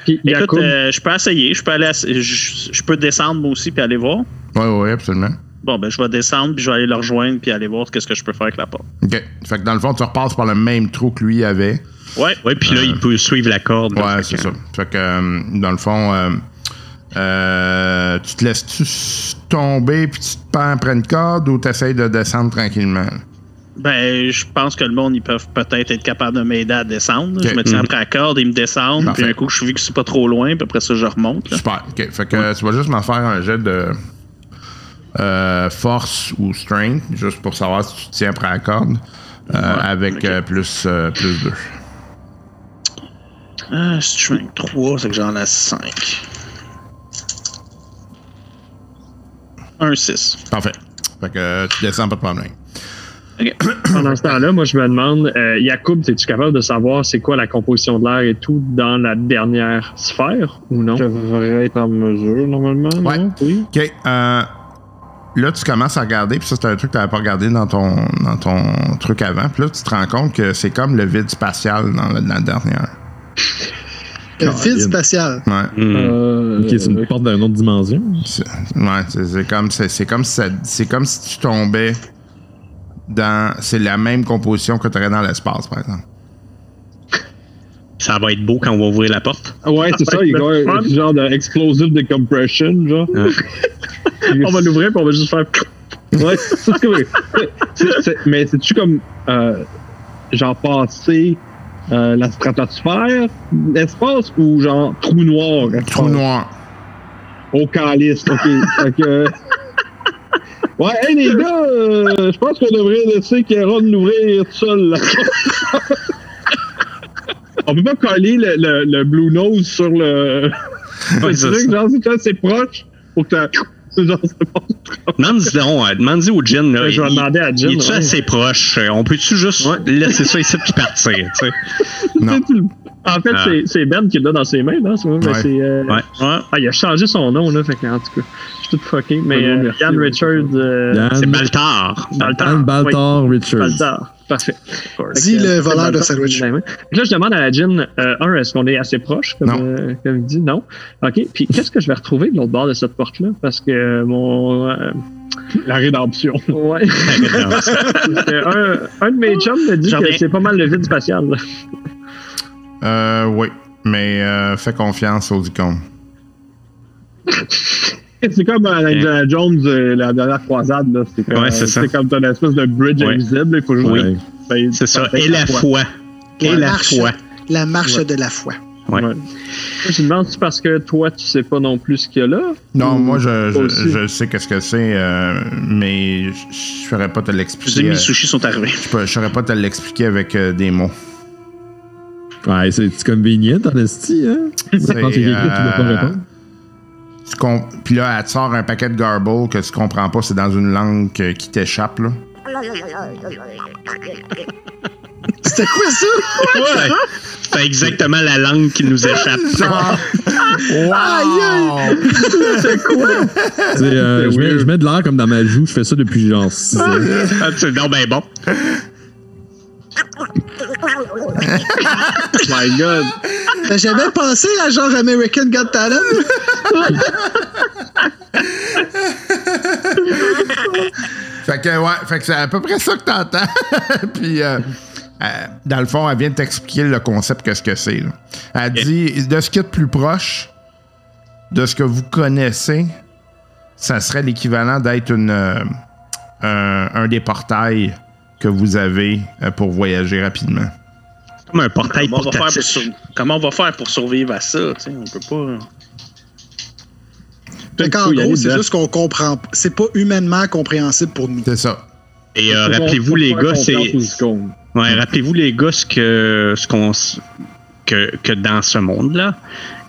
Speaker 6: Puis
Speaker 7: Écoute, euh, je peux essayer, je peux aller, ass- je, je peux descendre moi aussi puis aller voir.
Speaker 2: Oui, oui, absolument.
Speaker 7: Bon, ben je vais descendre puis je vais aller le rejoindre puis aller voir qu'est-ce que je peux faire avec la porte.
Speaker 2: OK. Fait que dans le fond, tu repasses par le même trou que lui avait.
Speaker 7: Ouais.
Speaker 4: Ouais, puis là, il peut suivre la corde.
Speaker 2: Ouais, c'est ça. Fait que, euh, dans le fond, euh, tu te laisses-tu tomber puis tu te pends après une corde ou tu essaies de descendre tranquillement?
Speaker 7: Ben, je pense que le monde, ils peuvent peut-être être capables de m'aider à descendre. Je me tiens
Speaker 4: Mhm.
Speaker 7: après la corde, ils me descendent.
Speaker 2: Parfait.
Speaker 7: Puis un coup, je suis vu que c'est pas trop loin, puis après ça, je remonte. là.
Speaker 2: Super. OK. Fait que tu vas juste m'en faire un jet de euh, force ou strength, juste pour savoir si tu te tiens après la corde. euh, avec
Speaker 7: ok.
Speaker 2: euh, plus, plus 2.
Speaker 7: Ah, strength 3, c'est que j'en ai 5. Un 6.
Speaker 2: Parfait. Fait que euh, tu descends, pas de problème.
Speaker 7: OK.
Speaker 6: pendant ce temps-là, moi, je me demande, euh, Yacoub, es-tu capable de savoir c'est quoi la composition de l'air et tout dans la dernière sphère ou non?
Speaker 9: Je devrais être en mesure, normalement.
Speaker 2: Ouais.
Speaker 9: non? Oui.
Speaker 2: OK. euh, là, tu commences à regarder, puis ça, c'est un truc que tu n'avais pas regardé dans ton, dans ton truc avant. Puis là, tu te rends compte que c'est comme le vide spatial dans la, dans la dernière.
Speaker 5: Le vide spatial.
Speaker 2: Ouais.
Speaker 9: Euh,
Speaker 8: Ok, c'est une porte d'une autre dimension.
Speaker 2: C'est, ouais, c'est, c'est comme, c'est, c'est comme si ça- c'est comme si tu tombais dans. C'est la même composition que tu aurais dans l'espace, par exemple.
Speaker 4: Ça va être beau quand on va ouvrir la porte.
Speaker 9: Ouais, c'est ça, il y
Speaker 6: fun.
Speaker 9: un genre de explosive decompression, genre.
Speaker 6: On va l'ouvrir puis on va juste faire.
Speaker 9: Ouais, c'est c'est- c'est- mais c'est-tu comme. Euh, genre passer euh, la stratosphère, l'espace, ou genre trou noir?
Speaker 2: Trou
Speaker 9: espace?
Speaker 2: noir.
Speaker 9: Au calice, ok. Fait que- Ouais, hey les gars, euh, je pense qu'on devrait laisser Kéron l'ouvrir tout seul. Là. On peut pas coller le, le, le Blue Nose sur le.
Speaker 4: Ouais, c'est
Speaker 9: truc,
Speaker 4: ça.
Speaker 9: genre, c'est assez proche pour que
Speaker 4: Demande-y donc, demande-y au Jin. Là,
Speaker 6: Je vais
Speaker 4: il-
Speaker 6: demander à Jin,
Speaker 4: Il est-tu
Speaker 6: ouais.
Speaker 4: assez proche? On peut-tu juste laisser ça ici puis partir? tu sais?
Speaker 2: Non.
Speaker 6: En fait,
Speaker 4: Ah.
Speaker 6: c'est- Ben qui l'a dans ses mains, là, c'est vrai, mais
Speaker 2: Ouais.
Speaker 6: c'est. euh,
Speaker 4: Ouais.
Speaker 6: Ah, il a changé son nom, là, fait que, en tout cas, je suis tout fucké. Mais
Speaker 9: Ouais,
Speaker 6: euh,
Speaker 9: merci,
Speaker 6: Yann. Richard. euh,
Speaker 4: C'est Baltar.
Speaker 6: Baltar.
Speaker 8: Baltar
Speaker 6: Oui. Baltar. Parfait.
Speaker 5: Dis le
Speaker 6: euh,
Speaker 5: voleur de sandwich.
Speaker 6: Là, je demande à la Jin, euh, un, est-ce qu'on est assez proche, comme,
Speaker 2: Non.
Speaker 6: euh, comme il dit? Non. OK. Puis, qu'est-ce que je vais retrouver de l'autre bord de cette porte-là? Parce que mon. euh,
Speaker 9: La rédemption.
Speaker 6: ouais. Parce que un, un de mes chums me dit que c'est pas mal le vide spatial.
Speaker 2: Euh, oui. Mais euh, fais confiance aux icônes.
Speaker 9: C'est comme euh, Indiana Jones, euh, la dernière croisade. Là. C'est comme,
Speaker 4: Ouais, c'est ça.
Speaker 9: c'est comme t'as une espèce de bridge
Speaker 4: Ouais.
Speaker 9: invisible. Il faut juste.
Speaker 8: Ouais.
Speaker 9: ben,
Speaker 4: C'est ça. Et la foi. Et
Speaker 5: La
Speaker 4: la
Speaker 5: marche,
Speaker 4: foi.
Speaker 5: la marche de la foi.
Speaker 4: Ouais.
Speaker 6: Ouais. Je me demande si parce que toi, tu sais pas non plus ce qu'il y a là.
Speaker 2: Non, moi, je, sais qu'est-ce que c'est, euh, mais je je ferais pas te
Speaker 7: Les
Speaker 2: l'expliquer.
Speaker 7: amis
Speaker 2: euh,
Speaker 7: sushi sont arrivés.
Speaker 2: Je je saurais pas te l'expliquer avec euh, des mots.
Speaker 8: Ouais, c'est convenient, en esti, hein?
Speaker 2: C'est,
Speaker 8: Quand c'est quelqu'un qui ne pas
Speaker 2: euh,
Speaker 8: répondre.
Speaker 2: tu Puis là, elle te sort un paquet de garble que tu comprends pas, c'est dans une langue que- qui t'échappe, là.
Speaker 5: C'était quoi ça?
Speaker 4: Ouais. C'est exactement la langue qui nous échappe.
Speaker 2: Wow!
Speaker 5: C'est quoi?
Speaker 8: Tu euh, je, mets, je mets de l'air comme dans ma joue, je fais ça depuis genre 6 ans.
Speaker 4: Ah, c'est donc ben bon.
Speaker 9: My God.
Speaker 5: T'as jamais pensé à genre American Got Talent?
Speaker 2: Fait que, ouais, fait que c'est à peu près ça que t'entends. Puis, euh, euh, dans le fond, elle vient de t'expliquer le concept, qu'est-ce que c'est. là. Elle dit, de ce qui est de plus proche de ce que vous connaissez, ça serait l'équivalent d'être une, euh, un, un des portails que vous avez euh, pour voyager rapidement.
Speaker 4: C'est comme un portail
Speaker 7: Comment on, va faire pour
Speaker 4: portatif.
Speaker 7: sur- Comment on va faire pour survivre à ça? tu sais, On peut pas.
Speaker 5: Fait qu'en gros, c'est juste qu'on comprend. C'est pas humainement compréhensible pour nous.
Speaker 2: C'est ça.
Speaker 4: Et euh, rappelez-vous les gars, c'est ouais, rappelez-vous les gars ce que ce qu'on que, que dans ce monde-là,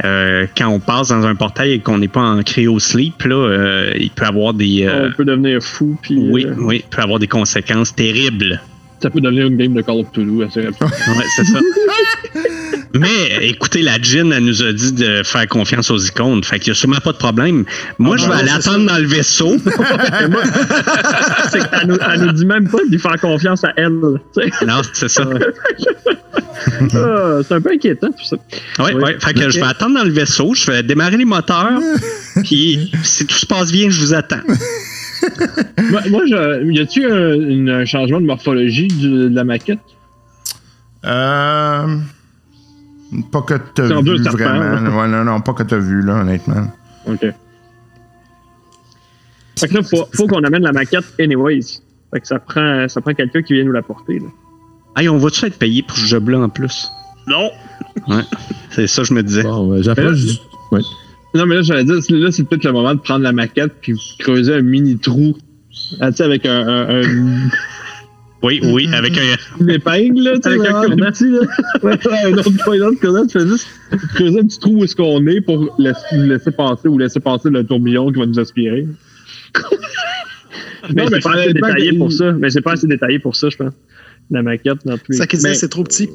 Speaker 4: euh, quand on passe dans un portail et qu'on n'est pas en cryo-sleep, là, euh, il peut avoir des euh,
Speaker 6: On peut devenir fou. Puis,
Speaker 4: oui,
Speaker 6: euh,
Speaker 4: oui, il peut avoir des conséquences terribles.
Speaker 9: Ça peut devenir une game de Call of Cthulhu assez rapidement.
Speaker 4: Ouais, c'est ça. Mais écoutez, la Jean, elle nous a dit de faire confiance aux icônes. Fait qu'il n'y a sûrement pas de problème. Moi, je vais
Speaker 5: non,
Speaker 4: aller attendre dans le vaisseau.
Speaker 6: c'est qu'elle nous, elle nous dit même pas de lui faire confiance à elle.
Speaker 4: non, c'est ça.
Speaker 6: C'est un peu inquiétant tout ça.
Speaker 4: Ouais,
Speaker 6: Oui.
Speaker 4: ouais. Fait que je vais attendre dans le vaisseau. Je vais démarrer les moteurs. Puis si tout se passe bien, je vous attends.
Speaker 9: moi, moi, je- y a-tu un, un changement de morphologie de la maquette?
Speaker 2: Euh, pas que t'as
Speaker 9: deux
Speaker 2: vu vraiment.
Speaker 9: là.
Speaker 2: Ouais, non, non, pas que t'as vu, là, honnêtement.
Speaker 9: OK.
Speaker 6: Fait que là, faut, faut qu'on amène la maquette anyways. Fait que ça prend, ça prend quelqu'un qui vient nous la porter. Là.
Speaker 4: Hey, on va-tu être payé pour ce job-là en plus?
Speaker 7: Non!
Speaker 4: Ouais. C'est ça, je me disais.
Speaker 8: Bon, ben, j'approche du. Ouais.
Speaker 9: Non, mais là, j'allais dire, c'est- là, c'est peut-être le moment de prendre la maquette puis creuser un mini trou. Ah, tu sais, avec un, un- un-
Speaker 4: Oui, oui, avec un.
Speaker 9: une épingle, là, tu sais,
Speaker 6: Avec un cure-dent.
Speaker 9: petit, là. Un autre point, tu fais juste creuser un petit trou où est-ce qu'on est pour laisser, laisser passer ou laisser passer le tourbillon qui va nous aspirer.
Speaker 6: Mais
Speaker 9: Non,
Speaker 6: c'est
Speaker 9: mais
Speaker 6: pas assez détaillé
Speaker 9: il-
Speaker 6: pour ça. Mais c'est pas assez détaillé pour ça, je pense. La maquette dans tous les.
Speaker 5: Ça qui c'est trop petit.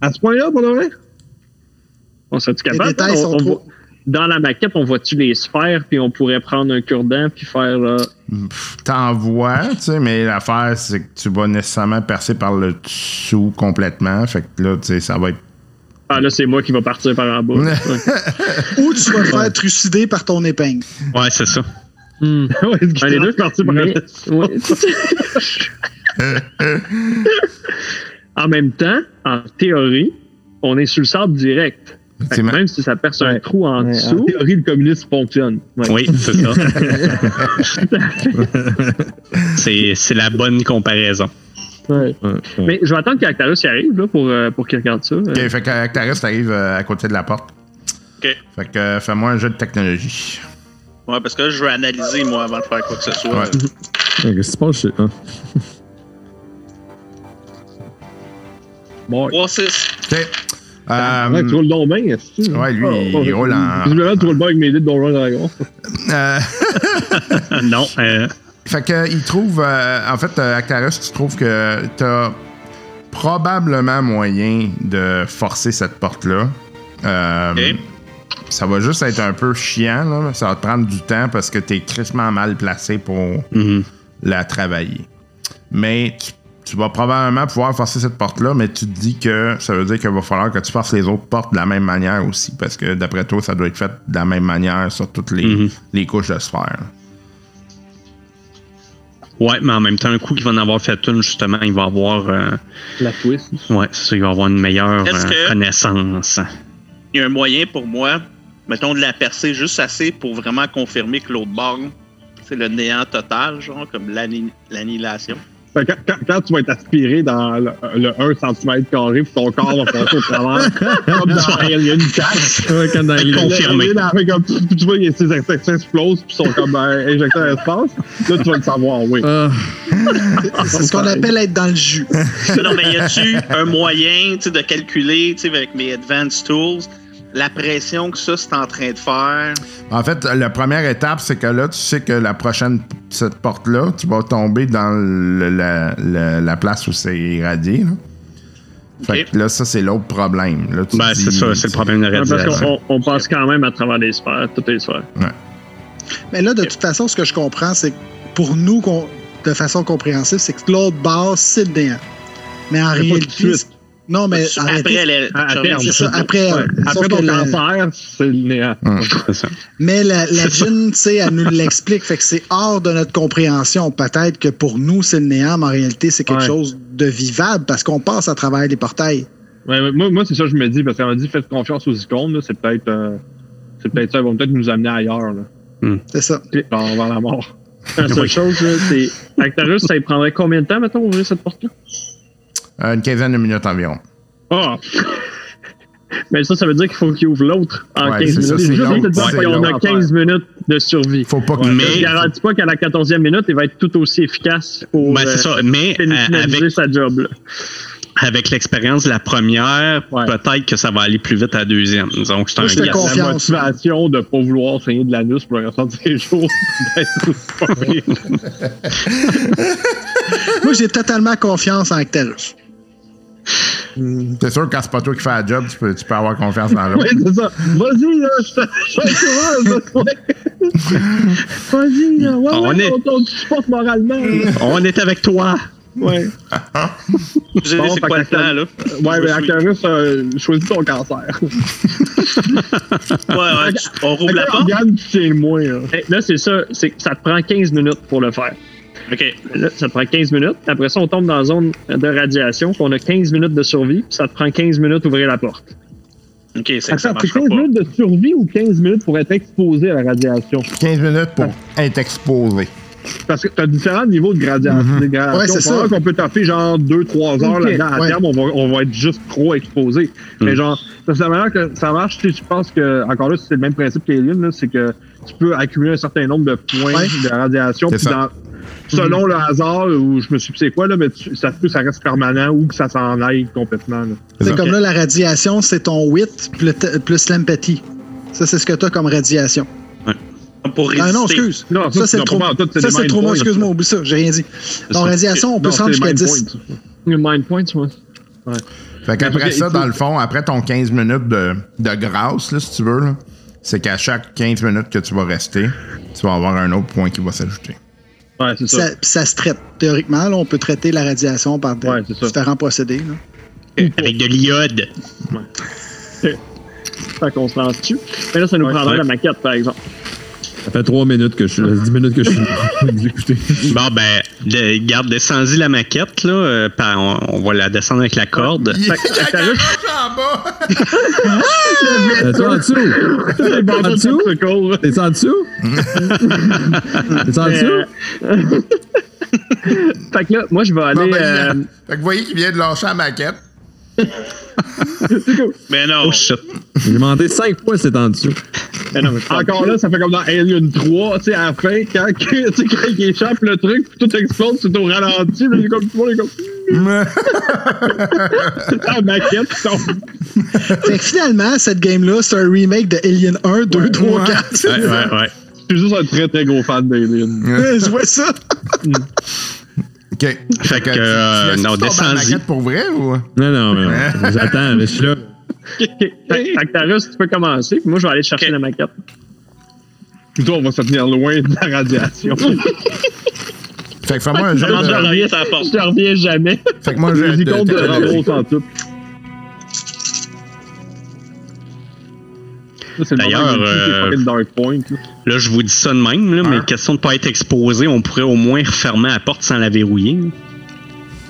Speaker 9: À ce point-là, pour vrai?
Speaker 6: On serait-tu
Speaker 5: Les
Speaker 6: capable?
Speaker 5: détails
Speaker 6: On-
Speaker 5: sont
Speaker 6: on
Speaker 5: trop.
Speaker 6: voit- dans la maquette, on voit-tu les sphères, puis on pourrait prendre un cure-dent, puis faire. euh,
Speaker 2: Pff, T'en vois, tu sais, mais l'affaire, c'est que tu vas nécessairement percer par le dessous complètement. Fait que là, tu sais, ça va être.
Speaker 6: Ah, là, c'est moi qui va partir par en bas. Ouais.
Speaker 5: Ou tu vas te faire trucider par ton épingle.
Speaker 4: Ouais, c'est ça.
Speaker 6: Hmm.
Speaker 9: Ouais,
Speaker 6: Un des deux.
Speaker 9: parti par
Speaker 6: Mais- ouais. en même temps, en théorie, on est sur le sable direct. Que même si ça perce un
Speaker 9: Ouais.
Speaker 6: trou en
Speaker 9: En
Speaker 6: dessous,
Speaker 9: théorie, le communisme fonctionne. Ouais.
Speaker 4: Oui, c'est ça. c'est, c'est la bonne comparaison.
Speaker 6: Ouais.
Speaker 8: Ouais, ouais.
Speaker 6: Mais je vais attendre qu'Actarus y arrive là, pour, euh, pour qu'il regarde ça.
Speaker 2: Ok, fait que Actaris t'arrive euh, à côté de la porte.
Speaker 7: OK.
Speaker 2: Fait que euh, fais-moi un jeu de technologie.
Speaker 7: Ouais, parce que là, je veux analyser, moi, avant de faire quoi que ce soit.
Speaker 2: Ouais.
Speaker 8: Qu'est-ce qui se passe?
Speaker 9: Bon,
Speaker 7: 3-6.
Speaker 2: Ok. Euh,
Speaker 9: ouais, tu roules donc bien, est-ce que-
Speaker 2: ouais, lui,
Speaker 9: Oh,
Speaker 2: il
Speaker 9: oh,
Speaker 2: roule en-
Speaker 9: Visiblement, tu roules bien avec mes dés de Donjon Dragon.
Speaker 2: Euh,
Speaker 4: non. euh,
Speaker 2: Fait que il trouve, euh, en fait, euh, Actarus, tu trouves que t'as probablement moyen de forcer cette porte-là. Euh,
Speaker 7: Ok.
Speaker 2: Ça va juste être un peu chiant, là. ça va te prendre du temps parce que t'es crissement mal placé pour
Speaker 4: mhm.
Speaker 2: la travailler. Mais tu, tu vas probablement pouvoir forcer cette porte-là, mais tu te dis que ça veut dire qu'il va falloir que tu forces les autres portes de la même manière aussi, parce que d'après toi, ça doit être fait de la même manière sur toutes les,
Speaker 4: Mhm.
Speaker 2: les couches de sphère.
Speaker 4: Ouais, mais en même temps, un coup qu'il va en avoir fait une, justement, il va avoir. euh,
Speaker 9: La twist.
Speaker 4: ouais, c'est ça, il va avoir une meilleure euh, connaissance.
Speaker 7: Il y a un moyen pour moi, mettons, de la percer juste assez pour vraiment confirmer que l'autre bord, c'est le néant total, genre, comme l'anni- l'annihilation?
Speaker 9: Fait que Quand, quand- quand tu vas être aspiré dans le, le 1 cm carré, puis ton corps va passer au travers, comme dans Alien 4.
Speaker 8: Ouais, comme dans
Speaker 4: Confirmé.
Speaker 9: Petit- tu vois, ses intestins explosent, puis sont comme euh, injectés à l'espace. Là, tu vas le savoir, oui.
Speaker 8: Ah,
Speaker 5: C'est ce qu'on appelle être dans le jus.
Speaker 7: non, mais y a-tu un moyen, tu sais, de calculer, tu sais, avec mes advanced tools, la pression que ça, c'est en train de faire?
Speaker 2: En fait, la première étape, c'est que là, tu sais que la prochaine, cette porte-là, tu vas tomber dans le- la, la- la place où c'est irradié. Là. Fait que là, ça, c'est l'autre problème. Là, tu
Speaker 4: Ben,
Speaker 2: dis-
Speaker 4: c'est ça, c'est le problème de
Speaker 6: Ouais, Parce
Speaker 4: radiation.
Speaker 6: qu'on on passe quand même à travers les sphères, toutes les sphères.
Speaker 5: Mais là, de toute façon, ce que je comprends, c'est que pour nous, qu'on- de façon compréhensive, c'est que l'autre base, c'est le néant. Mais en réalité. Non, mais
Speaker 7: Après,
Speaker 9: À- terme.
Speaker 5: ça. Après,
Speaker 9: Ouais. Après ton
Speaker 5: la-
Speaker 9: cancer, c'est le néant.
Speaker 4: Ça.
Speaker 5: Mais la, la djinn, tu sais, elle nous l'explique. Fait que c'est hors de notre compréhension. Peut-être que pour nous, c'est le néant, mais en réalité, c'est quelque
Speaker 9: Ouais.
Speaker 5: chose de vivable parce qu'on passe à travers les portails.
Speaker 9: Ouais, moi, moi c'est ça que je me dis, parce qu'elle m'a dit faites confiance aux icônes, c'est peut-être euh, c'est peut-être ça, ils vont peut-être nous amener ailleurs, là.
Speaker 5: C'est ça.
Speaker 9: Genre vers la mort.
Speaker 6: La seule chose, c'est. Actarus, ça prendrait combien de temps, mettons, ouvrir cette porte-là?
Speaker 2: Euh, une quinzaine de minutes environ.
Speaker 6: Ah! Mais ça, ça veut dire qu'il faut qu'il ouvre l'autre en
Speaker 2: Ouais,
Speaker 6: 15
Speaker 2: c'est ça,
Speaker 6: minutes.
Speaker 2: c'est
Speaker 6: Juste
Speaker 2: l'autre,
Speaker 6: te dire qu'on a
Speaker 9: l'autre
Speaker 6: 15 minutes de survie.
Speaker 2: Faut pas que.
Speaker 4: Mais-
Speaker 6: Je ne garantis pas qu'à la 14e minute, il va être tout aussi efficace pour
Speaker 4: Ben,
Speaker 6: euh,
Speaker 4: ça. Mais euh,
Speaker 6: finaliser
Speaker 4: avec,
Speaker 6: sa job. là.
Speaker 4: avec l'expérience de la première,
Speaker 6: Ouais.
Speaker 4: peut-être que ça va aller plus vite à la deuxième. Donc, c'est un
Speaker 5: confie.
Speaker 9: La motivation de pas vouloir saigner de l'anus pour le restant de ses jours.
Speaker 5: Moi, j'ai totalement confiance en Actarus.
Speaker 2: C'est sûr que quand c'est pas toi qui fais la job, tu peux, tu peux avoir confiance dans l'autre.
Speaker 9: Oui, c'est ça. Vas-y, là, je te-. Vas-y, là. Ouais,
Speaker 4: On
Speaker 9: ouais,
Speaker 4: est-
Speaker 9: on, on te supporte moralement. là.
Speaker 4: On est avec toi.
Speaker 9: Ouais.
Speaker 7: Savez,
Speaker 9: Bon,
Speaker 7: c'est quoi le plan, là?
Speaker 9: Ouais, mais Actarus, euh, choisis ton cancer.
Speaker 7: Ouais, ouais, tu- on rouvre la porte.
Speaker 9: Regarde, tu tiens le moins. Là.
Speaker 6: Hey, Là, c'est ça. c'est ça te prend 15 minutes pour le faire.
Speaker 7: OK.
Speaker 6: Là, ça te prend 15 minutes. Après ça, on tombe dans la zone de radiation. puis On a 15 minutes de survie. puis Ça te prend 15 minutes d'ouvrir la porte.
Speaker 7: OK, c'est ça
Speaker 9: Attends, c'est
Speaker 7: marchera
Speaker 9: 15
Speaker 7: pas.
Speaker 9: minutes de survie ou 15 minutes pour être exposé à la radiation?
Speaker 2: 15 minutes pour être exposé.
Speaker 9: Parce que tu as différents niveaux de gradation. gradations.
Speaker 5: Ouais, c'est ça.
Speaker 9: qu'on peut taper genre 2-3 heures là-dedans. À
Speaker 5: ouais.
Speaker 9: terme, on va, on va être juste trop exposé. Mais genre, c'est la manière que ça marche. Tu sais, je pense que, encore là, c'est le même principe qu'Alien, c'est que tu peux accumuler un certain nombre de points
Speaker 5: Ouais.
Speaker 9: de radiation. Puis dans- selon le hasard, ou je me suis dit c'est quoi, là, mais tu- ça se peut que ça reste permanent ou que ça s'en aille complètement. là.
Speaker 2: C'est
Speaker 5: comme là, la radiation, c'est ton wit plus, plus l'empathie. Ça, c'est ce que tu as comme radiation.
Speaker 7: Pour résister.
Speaker 5: Ah non, excuse.
Speaker 9: Non,
Speaker 5: ça, c'est trop.
Speaker 9: pas
Speaker 5: Ça, c'est trop.
Speaker 9: points,
Speaker 5: Excuse-moi, oublie ça. J'ai rien dit. Donc, radiation, on peut
Speaker 9: Non,
Speaker 5: se rendre jusqu'à
Speaker 9: mind
Speaker 5: 10.
Speaker 9: points.
Speaker 6: Le mind point, tu vois.
Speaker 2: Fait qu'après ça, dans le fond, après ton 15 minutes de, de grâce, là, si tu veux, là, c'est qu'à chaque 15 minutes que tu vas rester, tu vas avoir un autre point qui va s'ajouter.
Speaker 9: Ouais, c'est ça.
Speaker 5: Ça, ça se traite. Théoriquement, là, on peut traiter la radiation par des-
Speaker 9: Ouais,
Speaker 5: différents procédés. là.
Speaker 4: Avec de l'iode.
Speaker 6: Fait qu'on se lance dessus. Mais là, ça nous
Speaker 9: Ouais,
Speaker 6: prendrait
Speaker 4: ouais.
Speaker 6: la maquette, par exemple.
Speaker 8: Ça fait 3 minutes que je suis. 10 minutes que je suis d'écouter.
Speaker 4: Bon, ben, le- garde, descendez la maquette, là. euh, par- on, on va la descendre avec la corde.
Speaker 2: Il y a la garage en bas!
Speaker 8: T'es en dessous?
Speaker 9: Bandeaux de
Speaker 8: dessous? T'es en dessous? T'es en dessous?
Speaker 6: euh, fait que là, moi, je vais aller.
Speaker 2: Bon, ben,
Speaker 6: euh,
Speaker 2: fait que vous voyez qu'il vient de lâcher la maquette.
Speaker 7: Mais non.
Speaker 4: Oh shit.
Speaker 8: J'ai demandé 5 fois c'est en dessous.
Speaker 6: Mais non, mais parle
Speaker 9: Encore là, ça fait comme dans Alien 3, tu sais, à la fin, quand, quand il échappe le truc, puis tout explose, c'est au ralenti, est comme tout le monde est comme. La maquette tombe.
Speaker 5: Fait que finalement, cette game-là, c'est un remake de Alien 1, 2, 3, 4.
Speaker 4: Ouais, ouais, ouais.
Speaker 9: Je suis juste un très très gros fan d'Alien.
Speaker 5: Je vois ça.
Speaker 2: OK. Fait
Speaker 4: que, euh, non, descends-y.
Speaker 2: pour vrai ou?
Speaker 8: Non, non, mais non. J'attends, mais je suis là.
Speaker 6: Actarus, tu peux commencer, puis moi, je vais aller chercher la maquette.
Speaker 9: Plutôt, on va se tenir loin de la radiation.
Speaker 2: Fait que fais-moi un jeu
Speaker 7: Je reviens la porte.
Speaker 6: Je reviens jamais.
Speaker 2: Fait que moi, un de...
Speaker 9: en tout. Ça,
Speaker 4: D'ailleurs, euh,
Speaker 9: Point. là.
Speaker 4: Là, je vous dis ça de même, là, mais
Speaker 2: Hein?
Speaker 4: question de pas être exposé, on pourrait au moins refermer la porte sans la verrouiller.